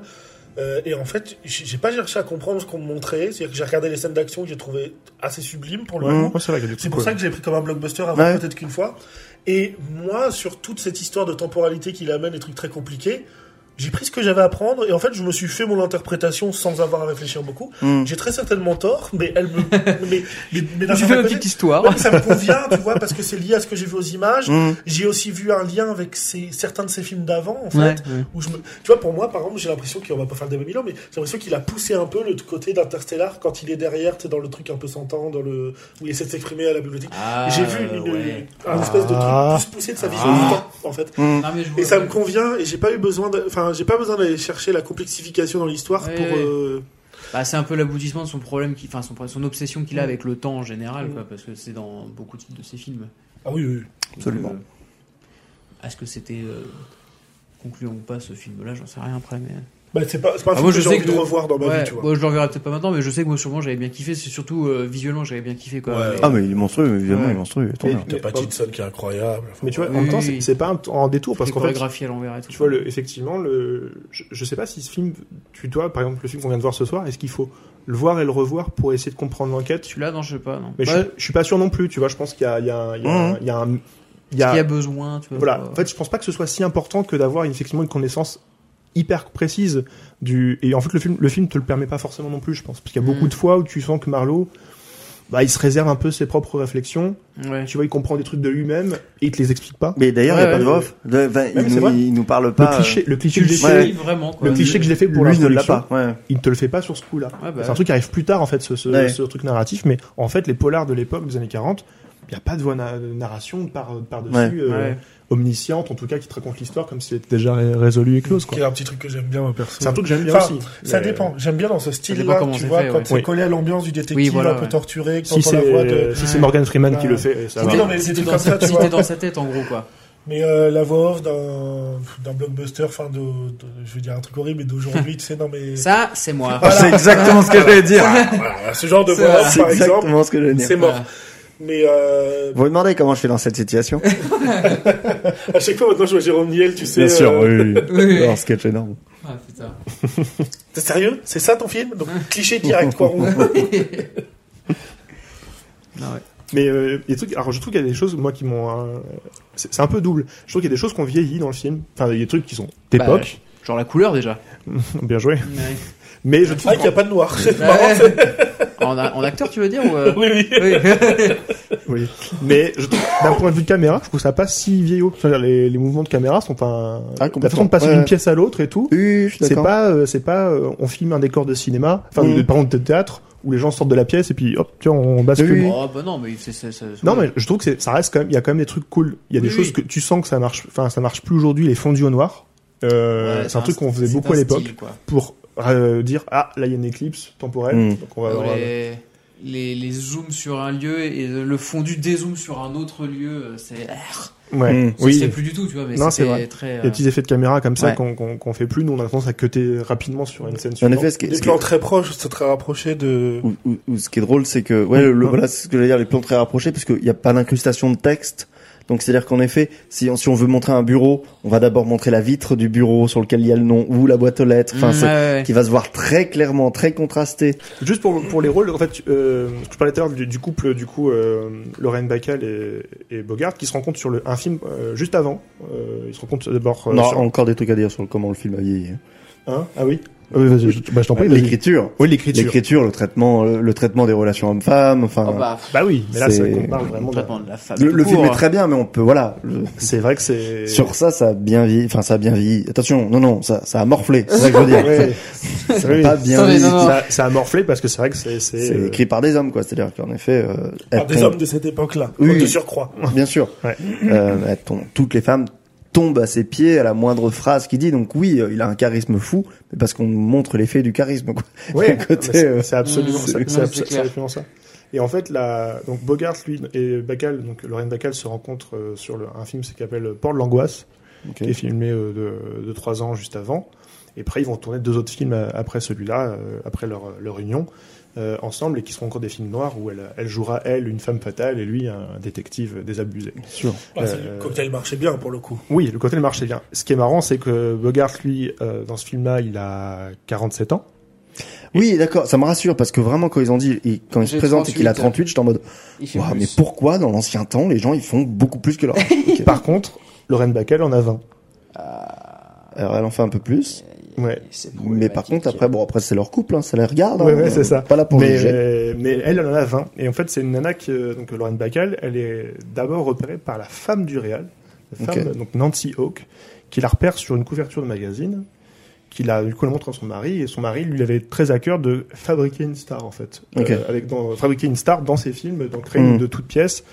Euh, et en fait, j'ai pas cherché à comprendre ce qu'on me montrait, c'est-à-dire que j'ai regardé les scènes d'action que j'ai trouvé assez sublimes pour le Mm. coup. Ouais, c'est pour cool. ça que j'ai pris comme un blockbuster avant Ouais. peut-être qu'une fois. Et moi, sur toute cette histoire de temporalité qu'il amène, des trucs très compliqués, j'ai pris ce que j'avais à prendre et en fait, je me suis fait mon interprétation sans avoir à réfléchir beaucoup. Hum. J'ai très certainement tort, mais elle me, <laughs> mais, mais, mais J'ai fait côté- petite histoire. Ouais, mais ça me convient, tu vois, parce que c'est lié à ce que j'ai vu aux images. Hum. J'ai aussi vu un lien avec ces, certains de ces films d'avant, en fait. Ouais, ouais. Où je me... Tu vois, pour moi, par exemple, j'ai l'impression qu'on va pas faire débat Milan, mais j'ai l'impression qu'il a poussé un peu le côté d'Interstellar quand il est derrière, tu dans le truc un peu sentant, dans le... où il essaie de s'exprimer à la bibliothèque. Ah, j'ai vu une, ouais. un espèce de Ah. truc plus poussé de sa vision Ah. du temps, en fait. Hum. Non, Et ça me convient, et j'ai pas eu besoin de... Enfin, j'ai pas besoin d'aller chercher la complexification dans l'histoire Ouais, pour... ouais. euh, Bah, c'est un peu l'aboutissement de son problème, qui, enfin son, son obsession qu'il a Mm. avec le temps en général, Mm. quoi, parce que c'est dans beaucoup de, de ses films. Ah oui, oui. oui. Absolument. Euh, Est-ce que c'était euh, concluant ou pas ce film-là? J'en sais rien après, mais. Bah, c'est pas, un Ah, film moi, que je j'ai sais envie que- de revoir dans ma ouais, vie, tu vois. bon, je le reverrai peut-être pas maintenant, mais je sais que moi, sûrement, j'avais bien kiffé. C'est surtout euh, visuellement, j'avais bien kiffé, quoi. Ouais. Mais- Ah, mais il est monstrueux, évidemment, Ouais. il est monstrueux. T'as Pattinson qui est incroyable. Enfin, Mais tu vois, Oui, en même temps, c'est pas un, en détour parce qu'en fait, à l'envers et tout. Tu vois, le, effectivement, le, je, je sais pas si ce film, tu toi, par exemple, le film qu'on vient de voir ce soir, est-ce qu'il faut le voir et le revoir pour essayer de comprendre l'enquête? Celui-là, non, je sais pas, non. Mais je, Ouais, suis- je suis pas sûr non plus, tu vois, je pense qu'il y a, il y a, un- il y a, Mhm. il y a un, il y il y a, a besoin, tu vois. voilà. quoi. En fait, je pense pas que ce soit si important que d'avoir effectivement une connaissance hyper précise du, et en fait, le film, le film te le permet pas forcément non plus, je pense, parce qu'il y a beaucoup Mhm. de fois où tu sens que Marlowe, bah, il se réserve un peu ses propres réflexions, Ouais. tu vois, il comprend des trucs de lui-même, et il te les explique pas. Mais d'ailleurs, il Ouais, n'y a pas de ouais, voix off. Il, nous, il nous parle Le pas. cliché, le cliché que le j'ai sais fait, vraiment, quoi. le cliché que je l'ai fait euh, pour lui ne l'a pas. Ouais. il ne te le fait pas sur ce coup-là. Ouais, bah, c'est un truc qui arrive plus tard en fait, ce, ce, Ouais. ce truc narratif. Mais en fait, les polars de l'époque des années 40, il n'y a pas de voix na- de narration par par dessus Ouais. Omnisciente, en tout cas qui te raconte l'histoire comme si elle était déjà ré- résolue et close. Qui Quoi. est un petit truc que j'aime bien, moi, perso. C'est un truc que j'aime bien Enfin, aussi. Ça Mais- dépend. J'aime bien dans ce style-là, tu c'est vois, fait, quand ouais. c'est collé à l'ambiance du détective, Oui, voilà, un peu ouais. torturé, Si c'est la voix de... si c'est Morgan Freeman qui le fait, ça va. non, mais c'est C'était dans, comme ça, sa- tu c'était vois. dans sa tête, en gros, quoi. Mais euh, la voix off d'un blockbuster, enfin, de, de- je veux dire un truc horrible, mais d'aujourd'hui, tu sais, non mais. Ça, c'est moi. Voilà. C'est exactement ce que j'allais dire. Voilà, ce genre de C'est voix off, C'est par exemple, exactement ce que j'allais dire. c'est mort. Mais euh, Vous vous demandez comment je fais dans cette situation <laughs> à chaque fois maintenant je vois Jérôme Niel, tu sais. Bien sûr, euh, oui. Oui. Alors, sketch énorme. Ah, putain. <laughs> T'es sérieux? C'est ça ton film? Donc cliché direct quoi. <laughs> Non, ouais. Mais euh, il y a des trucs, alors je trouve qu'il y a des choses moi qui m'ont, euh, c'est un peu double. Je trouve qu'il y a des choses qu'on vieillit dans le film. Enfin, il y a des trucs qui sont d'époque. Genre la couleur déjà. Bien joué. Ouais. Mais je trouve qu'il n'y a pas de noir. C'est Ouais. marrant. c'est- <laughs> en, acteur, tu veux dire ou euh... Oui, oui. Oui. <laughs> Oui. Mais <laughs> d'un point de vue de caméra, je trouve ça pas si vieillot. C'est-à-dire, les, les mouvements de caméra sont pas, Ah, la façon de passer Ouais. d'une pièce à l'autre et tout. Oui, suis C'est pas, euh, c'est pas, euh, on filme un décor de cinéma, enfin, de, par exemple de théâtre, où les gens sortent de la pièce et puis hop, tiens, on bascule. Oui. Oh bah non, mais Non, je trouve que ça reste quand même, il y a quand même des trucs cool. Il y a des Oui, choses que tu sens que ça marche, enfin, ça marche plus aujourd'hui, les fondus au noir. Euh, Ouais, c'est un truc qu'on faisait beaucoup un à l'époque pour euh, dire, ah, là, il y a une éclipse temporelle. Mhm. Donc on va avoir- les, les, les zooms sur un lieu et le fondu dézoom sur un autre lieu, euh, c'est. Ouais. Ça Oui. fait plus du tout, tu vois, mais Non, c'est très. Des euh, petits effets de caméra comme ça Ouais. qu'on qu'on qu'on fait plus. Nous, on a tendance à cutter rapidement sur une scène En effet, ce qui est, est- plans très proches, c'est très rapproché de. ou- ou- ou ce qui est drôle, c'est que, ouais, le, voilà, c'est ce que j'allais dire, les plans très rapprochés, parce qu'il n'y a pas d'incrustation de texte. Donc, c'est-à-dire qu'en effet, si on, si on veut montrer un bureau, on va d'abord montrer la vitre du bureau sur lequel il y a le nom ou la boîte aux lettres. Enfin, mm, ouais, ouais. qui va se voir très clairement, très contrasté. Juste pour, pour les rôles, en fait, euh, je parlais tout à l'heure du, du couple, du coup, euh, Lorraine Bacall et, et Bogart, qui se rencontrent sur le, un film euh, juste avant. Euh, ils se rencontrent d'abord. euh, on aura sur- encore des trucs à dire sur comment le film a vieilli. Hein? Ah oui? Oui, vas-y, je, bah, je t'en prie. vas-y. L'écriture. Oui, l'écriture. L'écriture, le traitement, le, le traitement des relations hommes-femmes, enfin. Oh, bah, Bah oui, mais là, c'est qu'on parle vraiment. de- de la femme. le, le film est très bien, mais on peut, voilà. le- C'est vrai que c'est. sur ça, ça a bien vieilli. Enfin, ça a bien vieilli. Attention, non, non, ça, ça a morflé. C'est ça que je veux dire. Ouais. Ça Oui. a pas bien vieilli. Ça, ça a morflé parce que c'est vrai que c'est. C'est C'est euh, écrit par des hommes, quoi. C'est-à-dire qu'en effet, euh, Par des tombent- hommes de cette époque-là. Oui, de oui. surcroît. bien sûr. Ouais. Euh, elles tombent- toutes les femmes tombent à ses pieds à la moindre phrase qu'il dit. Donc oui, euh, il a un charisme fou, mais parce qu'on montre l'effet du charisme. Quoi. C'est- absolument, ça. Et en fait, la, donc Bogart, lui, et Bacall, donc Lorraine Bacall se rencontrent euh, sur le, un film qui s'appelle Port de l'angoisse, qui est filmé euh, de, de trois ans juste avant. Et après, ils vont tourner deux autres films euh, après celui-là, euh, après leur, leur union, euh, ensemble, et qui seront encore des films noirs où elle, elle jouera, elle, une femme fatale, et lui, un détective désabusé. Bien sûr. Ah, c'est- Euh, Le cocktail marchait bien pour le coup. Oui, le côté le marché bien. Ce qui est marrant, c'est que Bogart, lui, euh, dans ce film-là, il a 47 ans. Oui, d'accord. Ça me rassure parce que vraiment, quand ils ont dit, et quand il se présente et qu'il a 38, 38, j'étais en mode, mais pourquoi dans l'ancien temps, les gens, ils font beaucoup plus que leur <laughs> âge? Ok. Par contre, Lorraine Bacall en a 20. Alors, elle en fait un peu plus. Ouais. Mais par contre, après, bon, après, c'est leur couple, hein, ça les regarde. Ouais, hein. ouais, c'est ça. Pas là pour mais, juger. euh, mais elle, elle en a 20. Et en fait, c'est une nana qui, donc Lauren Bacall, elle est d'abord repérée par la femme du réal, la femme, donc Nancy Hawk, qui la repère sur une couverture de magazine, qui la, du coup, la montre à son mari, et son mari lui avait très à cœur de fabriquer une star, en fait. Euh, avec, dans, fabriquer une star dans ses films, d'en créer Mm. une de toutes pièces,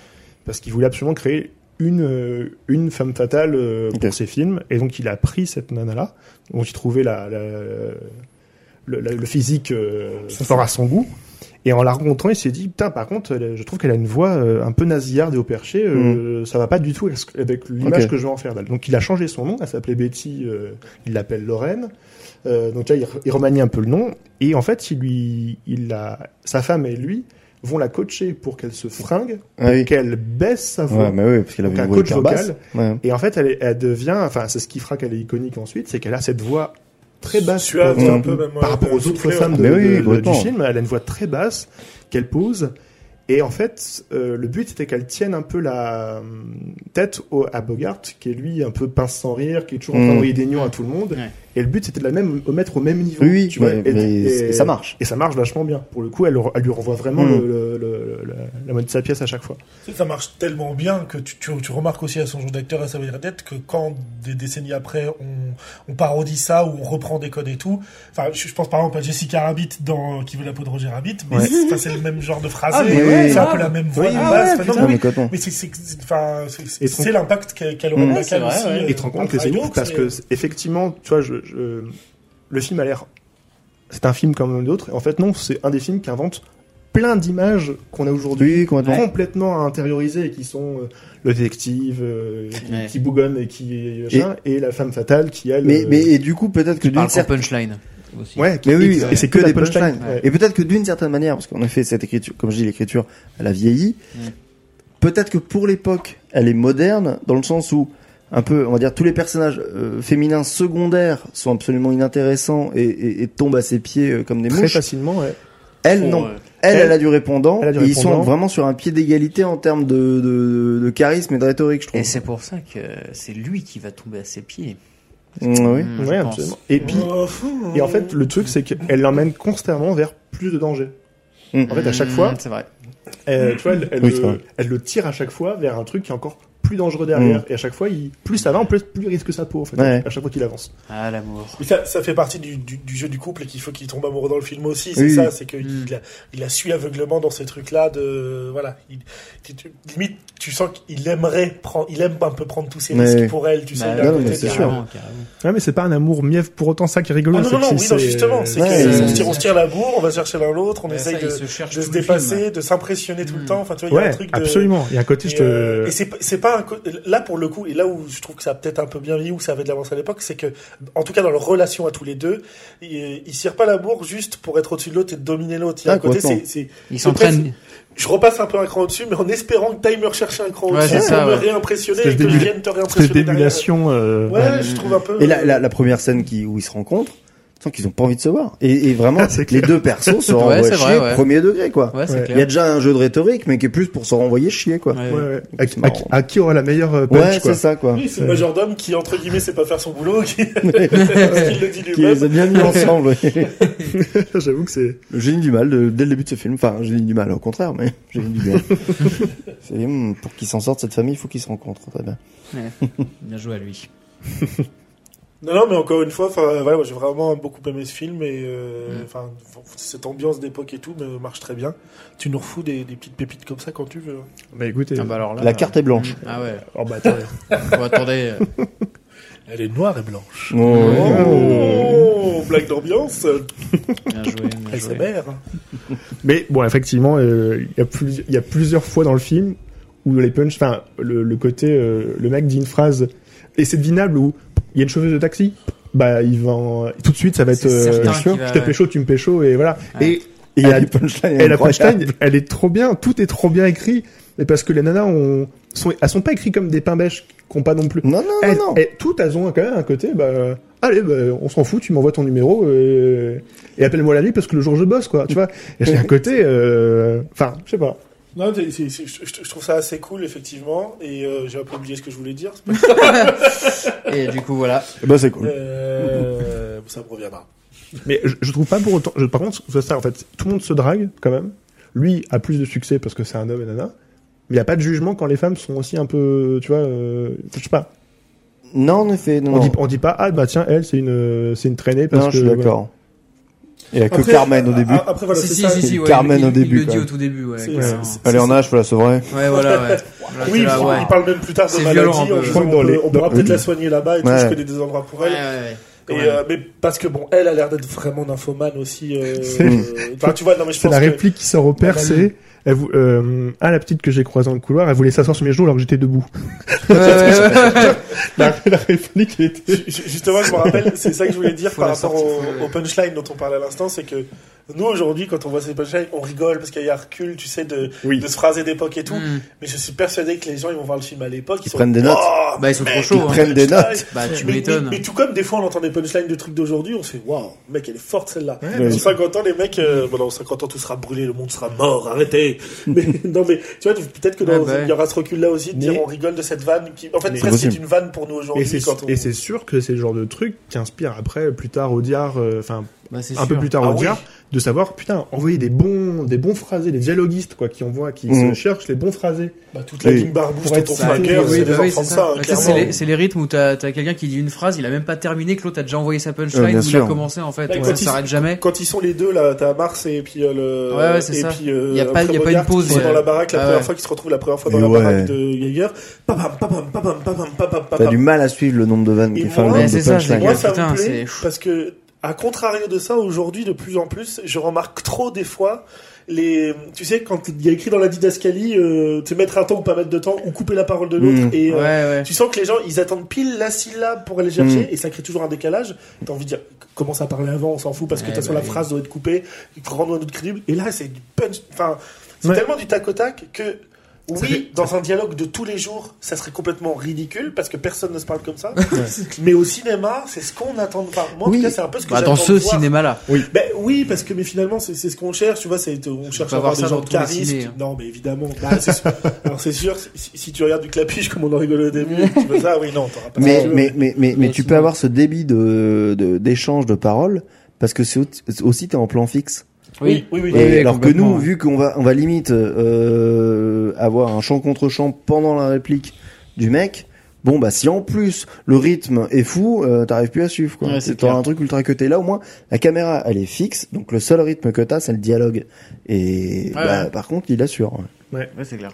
parce qu'il voulait absolument créer une, euh, une femme fatale euh, pour ses films. Et donc, il a pris cette nana-là, dont il trouvait la, la, le, la- le physique euh, fort à son goût. Et en la rencontrant, il s'est dit, putain, par contre, je trouve qu'elle a une voix un peu nasillarde et au perché, euh, ça va pas du tout avec l'image que je veux en faire d'elle. Donc il a changé son nom, elle s'appelait Betty, euh, il l'appelle Lorraine. Euh, donc là, il, il remanie un peu le nom. Et en fait, il lui, il a, sa femme et lui vont la coacher pour qu'elle se fringue, Ah oui. qu'elle baisse sa voix. Ouais, mais oui, parce qu'elle avait un une voix coach hyper basse. vocal. Ouais. Et en fait, elle, est- elle devient, enfin, c'est ce qui fera qu'elle est iconique ensuite, c'est qu'elle a cette voix très basse Suave, par- un peu, même, par ouais, rapport aux autres femmes de- oui, de- de- du film. Elle a une voix très basse qu'elle pose. Et en fait, euh, le but c'était qu'elle tienne un peu la hum, tête au, à Bogart, qui est lui un peu pince sans rire, qui est toujours en train Mm. d'envoyer des nions à tout le monde. Et le but c'était de la même au mettre au même niveau. Oui, oui, tu vois, mais, et- mais et- ça marche. Et ça marche vachement bien. Pour le coup, elle, elle lui renvoie vraiment Mm. le, le- le- la, la moitié de sa pièce à chaque fois. Ça marche tellement bien que tu, tu, tu remarques aussi à son jeu d'acteur et sa vedette que quand des décennies après on, on parodie ça ou on reprend des codes et tout. Enfin, je, je pense par exemple à Jessica Rabbit dans Qui veut la peau de Roger Rabbit, mais Ouais. c'est c'est le même genre de phrasé, Ah, mais ouais, c'est un peu la même voix de ah mais- c'est c'est c'est- c'est- c'est c'est l'impact Mm. C'est aussi. ouais. euh, Et tu te rends compte que le c'est ouf parce c'est- que c'est- effectivement, tu vois, je, je- le film a l'air, c'est un film comme d'autres. Et en fait, non, c'est un des films qui invente plein d'images qu'on a aujourd'hui Oui, complètement. complètement intériorisées et qui sont euh, le détective euh, qui, Ouais. qui bougonne et qui machin, et, la femme fatale qui elle Mais, euh, mais et du coup, peut-être que d'une certaine punchline. Aussi. ouais Mais oui, et, oui, et c'est que, des punchline, punchlines. ouais. Et peut-être que d'une certaine manière, parce qu'en effet, cette écriture, comme je dis, l'écriture, elle a vieilli. Peut-être que pour l'époque, elle est moderne, dans le sens où, un peu, on va dire, tous les personnages euh, féminins secondaires sont absolument inintéressants et, et, et tombent à ses pieds euh, comme des très mouches. facilement ouais. Elle, non. ouais. Elle, Elle- elle a du répondant. elle a du et ils sont vraiment sur un pied d'égalité en termes de, de, de charisme et de rhétorique, je trouve. Et c'est pour ça que c'est lui qui va tomber à ses pieds. Mm, oui. Mm, ouais absolument et puis et en fait le truc c'est qu'elle l'emmène constamment vers plus de danger Mm. en fait à chaque Mm, fois C'est vrai. Euh, tu vois, elle, elle Oui, c'est le, vrai. elle le tire à chaque fois vers un truc qui est encore plus dangereux derrière. Mm. Et à chaque fois, il, plus ça va, en plus, plus il risque sa peau, en fait. Ouais. À chaque fois qu'il avance. Ah, l'amour. Mais ça, ça fait partie du, du, du jeu du couple et qu'il faut qu'il tombe amoureux dans le film aussi. C'est Oui. ça, c'est qu'il Mm. a, il a su aveuglement dans ces trucs-là de, voilà. Il, tu- tu- limite, tu sens qu'il aimerait prendre, il aime un peu prendre tous Ouais. risques pour elle, tu sais. Bah, non, c'est sûr. Carrément, carrément. Ouais, mais c'est pas un amour mièvre pour autant ça qui est rigolo. Ah non, non, non, oui, non, justement. C'est Ouais, on se tire, la bourre, on va chercher l'un l'autre, on essaye de, se dépasser, de s'impressionner tout le Mm. temps. Enfin, tu vois, il y a un truc de, absolument. Il y a un côté, je te. euh, et c'est c'est un là pour le coup et là où je trouve que ça a peut-être un peu bien vieilli ou ça avait de l'avance à l'époque c'est que en tout cas dans leur relation à tous les deux ils, ils tirent pas la bourre juste pour être au-dessus de l'autre et de dominer l'autre il y a Ah, un côté c'est Ils s'entraînent. je repasse un peu un cran au-dessus mais en espérant que t'ailles me rechercher un cran Ouais, au-dessus pour ça, me ouais. réimpressionner et que je vienne te réimpressionner derrière. d'émulation. euh, ouais, Ouais. je trouve un peu Et la, la, la première scène qui, où ils se rencontrent, sens qu'ils ont pas envie de se voir. Et, et vraiment, <laughs> C'est les clair. deux persos se <laughs> Ouais, renvoient chier ouais. premier degré, quoi. Ouais, c'est Ouais. Il y a déjà un jeu de rhétorique, mais qui est plus pour se renvoyer chier, quoi. Ouais. Ouais, ouais. À, qui aura la meilleure euh, punch, Ouais, quoi. c'est ça, quoi. oui, c'est le majordome qui entre guillemets sait pas faire son boulot qui <laughs> le dit qui les a lui-même bien mis ensemble. J'avoue que c'est. le génie du mal, de- dès le début de ce film. Enfin, génie du mal, au contraire, mais génie du bien. c'est, hum, pour qu'ils s'en sortent, cette famille, il faut qu'ils se rencontrent. Très bien. Bien joué à lui. Non, non, mais encore une fois, voilà, j'ai vraiment beaucoup aimé ce film et euh, Mm. cette ambiance d'époque et tout me marche très bien. Tu nous refous des, des petites pépites comme ça quand tu veux. Bah écoutez. Ah bah alors là, La carte est blanche. Ah ouais. Oh bah attendez. Bon, attendez. euh, <laughs> Elle est noire et blanche. Oh. Oh, blague d'ambiance, Bien <laughs> joué. Bien joué. Mais bon, effectivement, euh, il y, a y plusieurs fois dans le film où les punch, enfin, le, le côté, euh, le mec dit une phrase, et c'est devinable où il y a une chauffeuse de taxi, bah, il va en- tout de suite, ça va être, euh, certain bien sûr, qu'il va- je te pécho, tu me pécho, et voilà. Ouais. Et, Et il y a Elle a- du punchline. et la punchline, elle est trop bien, tout est trop bien écrit, mais parce que les nanas ont, sont, elles sont pas écrites comme des pains bêches qui ont pas non plus. Non, non, non, Elles, non. elles- toutes, elles ont quand même un côté, bah, allez, bah, on s'en fout, tu m'envoies ton numéro et, et appelle-moi la nuit parce que le jour je bosse, quoi, tu vois. Et j'ai un côté, euh, enfin, je sais pas. Non, c'est- c'est- c'est- je, je trouve ça assez cool, effectivement. Et euh, j'ai un peu oublié ce que je voulais dire. c'est pas- <laughs> Et du coup, voilà. Eh ben, c'est cool. Euh, ça me reviendra. Mais je, je trouve pas pour autant. Je, par contre, c'est ça, en fait, tout le monde se drague quand même. Lui a plus de succès parce que c'est un homme et nana. Mais il y a pas de jugement quand les femmes sont aussi un peu, tu vois, euh, je sais pas. Non, en effet, non. On non. dit, on dit pas, ah bah tiens, elle c'est une, c'est une traînée parce Non, que. je suis voilà. d'accord. Il y a que Après, Carmen au début. a- Après, voilà, si, c'est si, ça. si, si, ouais, Carmen il, au début, Il le quoi. dit au tout début, ouais. C'est- c'est- est en âge, faut la sauver. Ouais, voilà, ouais. <laughs> Là, Oui, là, il, ouais. il parle même plus tard de C'est maladie. en Je crois que on, peut- les- on pourra dans- peut-être la soigner là-bas et tout. Je connais des endroits pour elle. ouais, Et euh, mais parce que bon, elle a l'air d'être vraiment nymphomane aussi. euh, C'est- euh, <laughs> Enfin, tu vois, non mais je C'est pense la que réplique qui sort au père, c'est. Elle, vou- euh, ah, la petite que j'ai croisée dans le couloir, elle voulait s'asseoir sur mes genoux alors que j'étais debout. Ouais, ouais, ouais. <laughs> <laughs> La, la réplique était. Ju- Justement, je me rappelle, c'est ça que je voulais dire Faut par rapport sortir, au, punchline dont on parlait à l'instant, c'est que nous aujourd'hui, quand on voit ces punchlines, on rigole parce qu'il y a recul, tu sais, de, Oui. de se phraser d'époque et tout. Mm. Mais je suis persuadé que les gens, ils vont voir le film à l'époque, ils, Ils sont prennent des notes. Oh, Bah, ils sont trop chauds, le hein. Ils prennent des punchline. notes. Bah, tu m'étonnes. mais tout comme des fois on entend des punchlines de trucs d'aujourd'hui, on se fait waouh, mec, elle est forte celle-là. Ouais, Dans 50 ans, les mecs, euh, bon, dans 50 ans, tout sera brûlé, le monde sera mort, arrêtez. <laughs> mais non, mais tu vois, peut-être que dans, Ouais, bah il y aura ce recul-là aussi de dire on rigole de cette vanne qui, en fait, Mais- presque C'est c'est une vanne pour nous Et aujourd'hui et c'est sûr que c'est le genre de truc qui inspire après, plus tard, Audiard, euh, enfin, Bah, c'est un peu sûr. plus tard Ah Audiard, de savoir, putain, envoyer des bons, des bons phrasés, des dialoguistes, quoi, qui envoient, qui Mhm. se cherchent les bons phrasés. Bah, toute la Oui. ligne barbouche Pour être oui, c'est oui, bah oui, Bah, les, rythmes où t'as as, quelqu'un qui dit une phrase, il a même pas terminé, que l'autre a déjà envoyé sa punchline, ou il a commencé en fait, Ouais, ouais, ça s'arrête jamais. Quand ils sont les deux là, t'as Mars et puis euh, le. Ouais, ouais, c'est et ça. puis euh, Y a pas- après y a pas une pause, euh, dans la baraque la première fois, qui se retrouvent la première fois dans la baraque de Jaeger. Papam, papam, papam, papam, papam, T'as papam. du mal à suivre le nombre de vannes qui de c'est ça, c'est punchlines. Moi, Ouais, ça putain, me plaît c'est- parce que, à contrario de ça, aujourd'hui, de plus en plus, je remarque trop des fois les, tu sais, quand il y a écrit dans la didascalie, euh, tu sais, mettre un temps ou pas mettre de temps, ou couper la parole de l'autre, Mm. et euh, Ouais, ouais. tu sens que les gens, ils attendent pile la syllabe pour aller chercher, Mm. et ça crée toujours un décalage. T'as envie de dire, commence à parler avant, on s'en fout, parce que de toute façon, bah la oui. phrase doit être coupée, rendre notre crédible. Et là, c'est du punch, enfin, c'est Ouais. tellement du tac au tac que, oui, fait- dans un dialogue de tous les jours, ça serait complètement ridicule, parce que personne ne se parle comme ça. <laughs> mais au cinéma, c'est ce qu'on attend. Enfin, moi, en Oui. tout cas, c'est un peu ce que Bah, dans ce de voir. cinéma-là. Ben oui, parce que mais finalement c'est c'est ce qu'on cherche, tu vois, c'est on cherche à avoir voir des ça gens de charisme. ciné, hein. Non, mais évidemment. Bah, c'est sûr. Alors c'est sûr, si, si tu regardes du clapiche comme on en rigolait au début, <laughs> tu veux ça, oui, non, t'auras pas. Mais, ça. mais, mais, mais, mais Mais tu peux avoir ce débit de, de, d'échange de paroles parce que c'est au- aussi t'es en plan fixe. Oui, oui, oui. Oui, Et oui, alors que nous, vu qu'on va, on va limite euh, avoir un chant contre chant pendant la réplique du mec, bon bah si en plus le rythme est fou, euh, t'arrives plus à suivre quoi. Ouais, c'est un truc ultra cuté. Là au moins, la caméra elle est fixe, donc le seul rythme que t'as c'est le dialogue. Et Ouais, bah, ouais. par contre il assure. Ouais, c'est clair.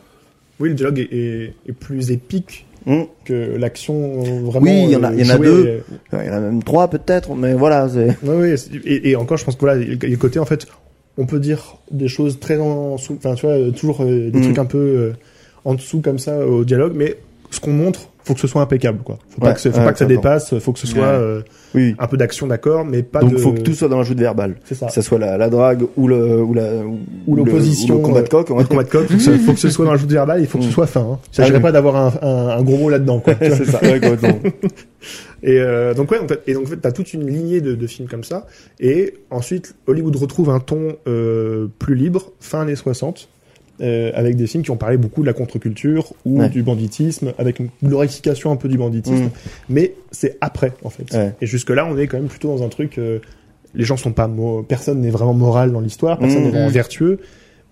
Oui, le dialogue est, est- est plus épique Hum. que l'action vraiment. Oui, il y en a- euh, il y en a deux. euh, Il y en a même trois peut-être, mais voilà. C'est... Ouais, ouais, c'est- et, et encore, je pense que voilà, il y a le côté en fait, on peut dire des choses très en dessous, enfin tu vois, euh, toujours euh, des Mm. trucs un peu euh, en dessous comme ça au dialogue, mais ce qu'on montre, faut que ce soit impeccable, quoi. Faut pas que, faut ouais, pas que ça dépasse, faut que ce soit euh, Oui. un peu d'action, d'accord, mais pas Donc de. faut que tout soit dans la joute verbale. C'est ça. Que ça soit la, la drague ou le ou la Ou l'opposition, le combat de coq. euh, le combat de coq, faut que, ce, faut que ce soit dans la joute verbale, il faut que ce Mm. soit fin. Hein. Il Ah s'agirait oui. pas d'avoir un, un, un gros mot là-dedans, quoi. <laughs> c'est ça. Ouais, complètement. <laughs> Et euh, donc ouais, en fait, et donc en fait, t'as toute une lignée de, de films comme ça. Et ensuite, Hollywood retrouve un ton euh, plus libre, fin années 60, euh, avec des films qui ont parlé beaucoup de la contre-culture ou Ouais. du banditisme, avec une glorification un peu du banditisme. Mm. Mais c'est après, en fait. Ouais. Et jusque là, on est quand même plutôt dans un truc. euh, les gens sont pas, personne n'est vraiment moral dans l'histoire, personne Mm. n'est vraiment Mm. vertueux.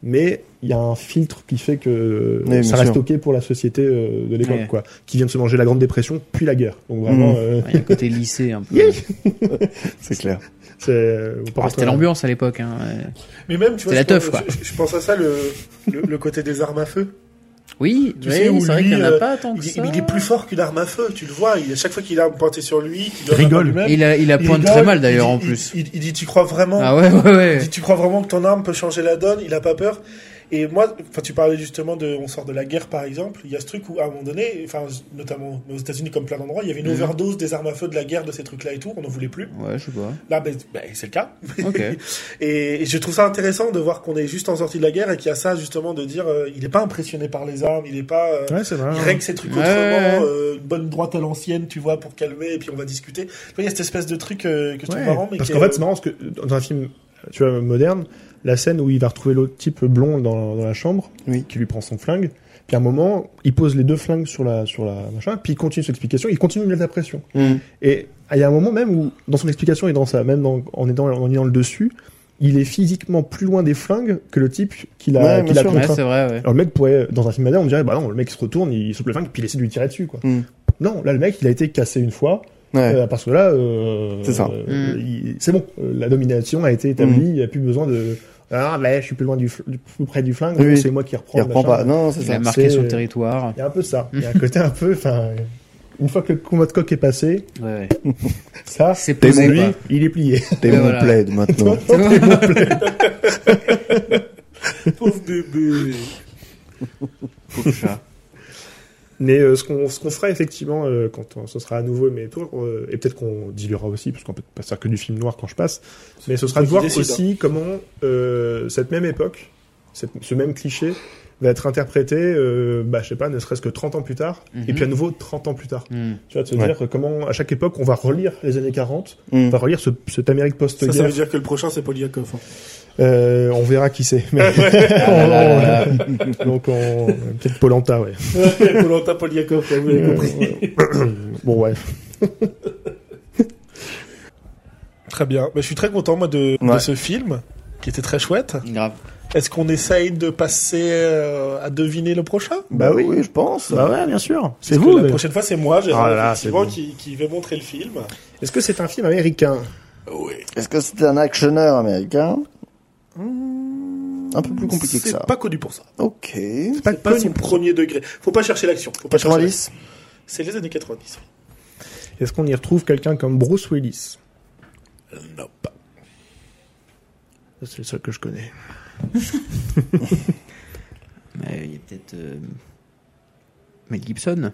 Mais il y a un filtre qui fait que Oui, ça reste sûr. ok pour la société euh, de l'époque, Ouais. quoi. Qui vient de se manger la Grande Dépression, puis la guerre. Donc vraiment, Il y a un côté lycée un peu. <laughs> Yeah. <laughs> C'est clair. C'est. euh, Ah, C'était l'ambiance à l'époque. Hein. Mais même, tu vois, la teuf, quoi. je, je pense à ça, le, le, le côté des armes à feu. Oui, Tu oui, sais, où c'est vrai lui, qu'il n'y en a euh, pas tant Il, que est- ça. il est plus fort qu'une arme à feu, tu le vois. Il, à chaque fois qu'il a pointé sur lui, doit Rigole. il a, il a il pointe rigole, très mal il d'ailleurs en il- plus. Il, il dit, tu crois vraiment Ah ouais, ouais, Il ouais. dit, tu crois vraiment que ton arme peut changer la donne Il a pas peur. Et moi, enfin, tu parlais justement de, on sort de la guerre par exemple. Il y a ce truc où, à un moment donné, enfin, notamment aux États-Unis comme plein d'endroits, il y avait une Mhm. overdose des armes à feu de la guerre de ces trucs-là et tout. On n'en voulait plus. Ouais, je sais pas. Là, ben, ben, c'est le cas. Ok. <laughs> Et, et je trouve ça intéressant de voir qu'on est juste en sortie de la guerre et qu'il y a ça justement de dire, euh, il est pas impressionné par les armes, il est pas. euh, Ouais, c'est vrai. il règle ses trucs Ouais, autrement, euh, une bonne droite à l'ancienne, tu vois, pour calmer, et puis on va discuter. Il y a cette espèce de truc euh, que je trouve marrant, mais parce qu'en fait, c'est marrant parce que dans un film, tu vois, moderne, la scène où il va retrouver l'autre type blond dans, dans la chambre, Oui. qui lui prend son flingue, puis à un moment, il pose les deux flingues sur la, sur la machin, puis il continue son explication, il continue de mettre la pression. Mm. Et il y a un moment même où, dans son explication et dans sa, même dans- en étant, en ayant le dessus, il est physiquement plus loin des flingues que le type qu'il a, Ouais, qu'il a. Ouais, vrai, ouais. Alors le mec pourrait, dans un film moderne, on dirait, bah non, le mec se retourne, il souffle le flingue, puis il essaie de lui tirer dessus, quoi. Mm. Non, là, le mec, il a été cassé une fois, Ouais. euh, parce que là, euh, C'est ça. euh, Mm. c'est bon, la domination a été établie, il n'y a plus besoin de. Ah, mais je suis plus loin du, fl- du plus près du flingue, Oui. c'est moi qui reprends. Il reprend pas. Non, c'est Il ça. a marqué c'est- son territoire. Il y a un peu ça. Il y a un <laughs> côté un peu, enfin, une fois que le combat de coq est passé, Ouais, ouais. <laughs> ça, C'est pour posé, lui, quoi. il est plié. T'es mon voilà. plaid maintenant. <laughs> Pauvre bébé. Pauvre chat. Mais euh, ce qu'on ce qu'on fera effectivement euh, quand on- ce sera à nouveau mais tour euh, et peut-être qu'on diluera aussi parce qu'on peut pas faire que du film noir quand je passe mais ce sera de voir aussi comment euh, cette même époque cette- ce même cliché va être interprété euh, bah je sais pas ne serait-ce que 30 ans plus tard et Mhm. puis à nouveau 30 ans plus tard Hmm. tu vois de se Ouais. dire comment à chaque époque on va relire les années 40 Mm. on va relire ce, cette Amérique Ça, ça veut post-guerre dire que le prochain, c'est Poliakov. hein. Euh, on verra qui c'est Mais- <laughs> Ah donc on peut-être Polenta ouais Colanta Poliakov, vous l'avez compris. <coughs> bon ouais Très bien. Bah, je suis très content, moi, de, ce film, qui était très chouette. Grave. Est-ce qu'on essaye de passer euh, à deviner le prochain? Bah oui. je pense. bah ouais bien sûr c'est vous La prochaine fois, c'est moi, Gérard, Ah effectivement, c'est qui, qui vais montrer le film. Est-ce que c'est un film américain? Oui. Est-ce que c'était un actionneur américain? Un peu plus compliqué que C'est ça. pas connu pour ça. Ok. C'est pas C'est pas son premier degré. Faut pas chercher l'action. Faut pas chercher 90 l'action. C'est les années 90. Est-ce qu'on y retrouve quelqu'un comme Bruce Willis? Non, pas. Ça, C'est le seul que je connais. <laughs> Mais il y a peut-être euh, Mel Gibson?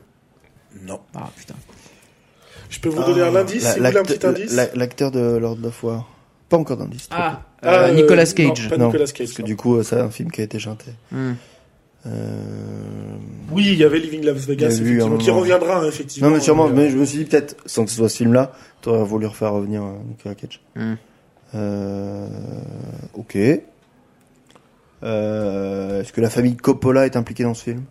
Non. Ah putain. Je peux vous donner un indice La- si vous voulez un petit indice? la- L'acteur de Lord of War. Pas encore d'indice. Ah, Ah, euh, euh, Nicolas non, Cage. pas Non, Nicolas Cage, Parce que non. du coup, euh, c'est un film qui a été chanté. Hmm. Euh... Oui, il y avait Living Las Vegas, Il y a eu effectivement, qui reviendra, hein, effectivement. Non, mais sûrement, Euh, mais je me suis dit peut-être, sans que ce soit ce film-là, t'aurais voulu refaire revenir euh, Nicolas Cage. Hmm. Euh... Ok. Euh... Est-ce que la famille Coppola est impliquée dans ce film?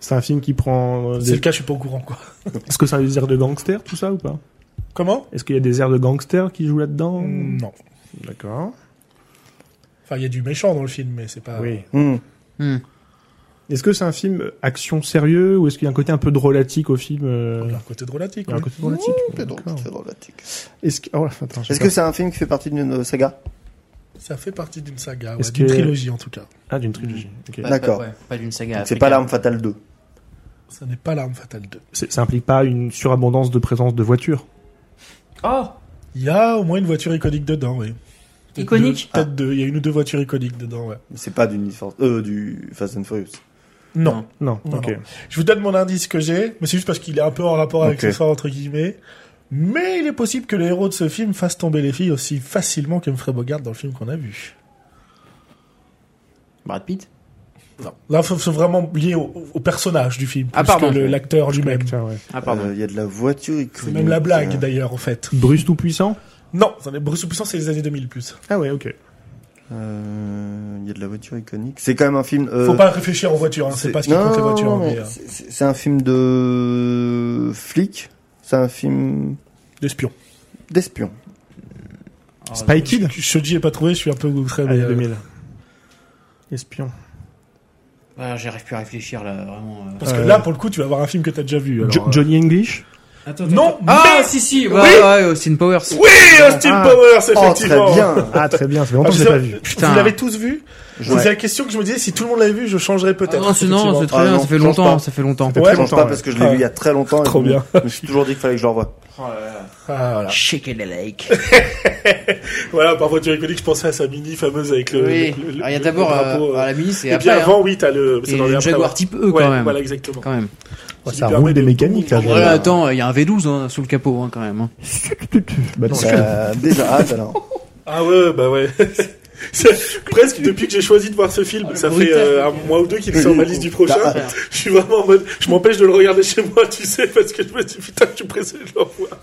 C'est un film qui prend. euh, C'est des- le cas, je suis pas au courant, quoi. Est-ce que ça a des airs de gangster, tout ça, ou pas? Comment? Est-ce qu'il y a des airs de gangster qui jouent là-dedans? Non. D'accord. Enfin, il y a du méchant dans le film, mais c'est pas... Oui. Hmm. Hmm. Est-ce que c'est un film action sérieux ou est-ce qu'il y a un côté un peu drôlatique au film euh, Il y a un côté drôlatique. Il y a un côté drôlatique. C'est drôlatique. Est-ce que... oh, que c'est un film qui fait partie d'une saga? Ça fait partie d'une saga, ouais, Est-ce d'une que- trilogie en tout cas. Ah, d'une trilogie. Pas- D'accord. Pas, ouais, pas d'une saga. C'est pas l'arme fatale 2. Ça n'est pas l'arme fatale 2. C'est- Ça implique pas une surabondance de présence de voitures Oh Il y a au moins une voiture iconique dedans, oui. Peut-être Iconique deux- Peut-être deux. Il y a une ou deux voitures iconiques dedans, ouais. Mais C'est pas du, Need for- euh, du Fast and Furious. Non. Non. Non, ok. non. Je vous donne mon indice que j'ai, mais c'est juste parce qu'il est un peu en rapport avec Ok. ce soir, entre guillemets. Mais il est possible que le héros de ce film fasse tomber les filles aussi facilement que Humphrey Bogart dans le film qu'on a vu. Brad Pitt? Non. Là, faut- c'est vraiment lié au, au personnage du film, Ah, plus pardon. que l'acteur lui-même. Tiens, ouais. Ah, pardon. Euh, Il y a de la voiture iconique. C'est même la blague, Euh, d'ailleurs, en fait. Bruce tout puissant Non, Bruce Puissant, c'est les années 2000 plus. Ah ouais, ok. euh, Il y a de la voiture iconique. C'est quand même un film. euh, Faut pas réfléchir en voiture, hein, c'est pas ce qui non, compte les voitures. non, mais, euh, c'est- un film de flic. C'est un film D'espion. d'espion. Spy Kid? Shoji est pas trouvé, je suis un peu outré. mais, Année euh, 2000. Espion. Ah, J'arrive plus à réfléchir là, vraiment. euh. Parce que Euh, là, pour le coup, tu vas avoir un film que t'as déjà vu. alors, Jo- euh, Johnny English Attends, Non, Ah, mais- si, si, ouais, Oui. ouais, Austin Powers. Oui, Austin Ah. Powers, Oh, effectivement. très bien. Ah, très bien, ça fait Ah, longtemps que je l'ai sais- pas vu. Putain. Vous l'avez tous vu Ouais. C'est la question que je me disais, si tout le monde l'avait vu, je changerais Ah, peut-être. non, c'est non, effectivement. c'est très Ah, bien, non, ça fait change longtemps, pas. ça fait longtemps. Ouais, Je change pas parce que je l'ai Ah. vu il y a très longtemps. et Trop je me- bien. Je me suis toujours dit qu'il fallait que je le revoie. Ah, voilà. Shake the lake. <laughs> <laughs> voilà, par voiture iconique, je pensais à sa mini fameuse avec le. Oui. Alors, il y a d'abord euh, euh, à la mini, c'est Et après. puis hein. avant, oui, t'as le. c'est dans les le Jaguar ouais. type E Ouais, quand même. Voilà, exactement. Quand même. Ouais, Qui ça roule des de- mécaniques, là. Ouais, Voilà, attends, il y a un V12 hein, sous le capot hein, quand même. hein. Bah non, Euh, déjà, ah, alors. Ah ouais, bah ouais. <laughs> Presque depuis que j'ai choisi de voir ce film, ça fait euh, un mois ou deux qu'il est sur ma liste du prochain. Ah, Je suis vraiment en mode, je m'empêche de le regarder chez moi, tu sais, parce que je me dis putain, je suis pressé de le revoir.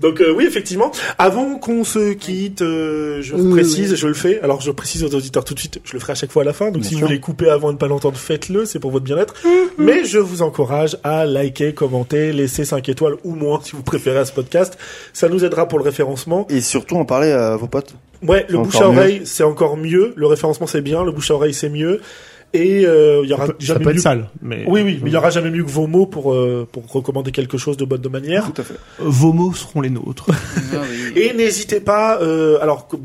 Donc euh, oui, effectivement. Avant qu'on se quitte, euh, je Oui, précise, oui. je le fais. Alors je précise aux auditeurs tout de suite, je le ferai à chaque fois à la fin. Donc Bien si vous voulez couper avant de ne pas l'entendre, faites-le, c'est pour votre bien-être. Mhm. Mais je vous encourage à liker, commenter, laisser 5 étoiles ou moins si vous préférez à ce podcast. Ça nous aidera pour le référencement. Et surtout, en parler à vos potes. Ouais, le bouche à oreille, c'est encore mieux. Le référencement, c'est bien. Le bouche à oreille, c'est mieux. Et euh, il y aura Ça ça jamais peut être mieux. sale, mais... Oui, oui, mais il y aura jamais mieux que vos mots pour euh, pour recommander quelque chose de bonne de manière. Tout à fait. Vos mots seront les nôtres. <laughs> Ah, oui. Et n'hésitez pas, euh, alors <laughs> comme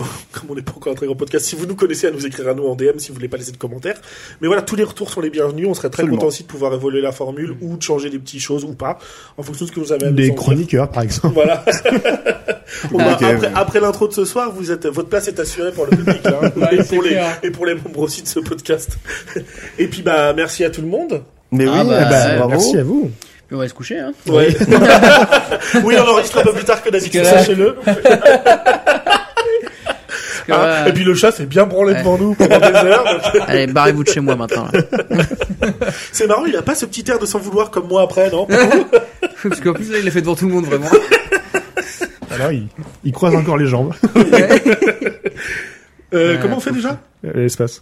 on n'est pas encore un très grand podcast, si vous nous connaissez, à nous écrire à nous en DM si vous voulez pas laisser de commentaires. Mais voilà, tous les retours sont les bienvenus. On serait très content aussi de pouvoir évoluer la formule ou de changer des petites choses ou pas, en fonction de ce que vous avez à nous en Des dire. chroniqueurs, par exemple. Voilà. <laughs> Bah, après, l'intro de ce soir, vous êtes, votre place est assurée pour le public, hein, Ouais, et, c'est pour les, clair. et pour les membres aussi de ce podcast. <laughs> Et puis, bah, merci à tout le monde. Mais Ah oui, bah, eh bravo. Merci à vous. Puis on va se coucher, hein. Ouais. oui, <laughs> on enregistre un peu plus tard que d'habitude, sachez-le. <laughs> Ah, et puis le chat s'est bien branlé Ouais. devant nous pendant des heures. donc- Allez, barrez-vous de chez moi maintenant. C'est marrant, il a pas ce petit air de s'en vouloir comme moi après, non? Parce qu'en plus, là, il l'a fait devant tout le monde, vraiment. Alors, il, il croise encore les jambes. euh, Ouais. Comment on fait déjà? Euh, L'espace.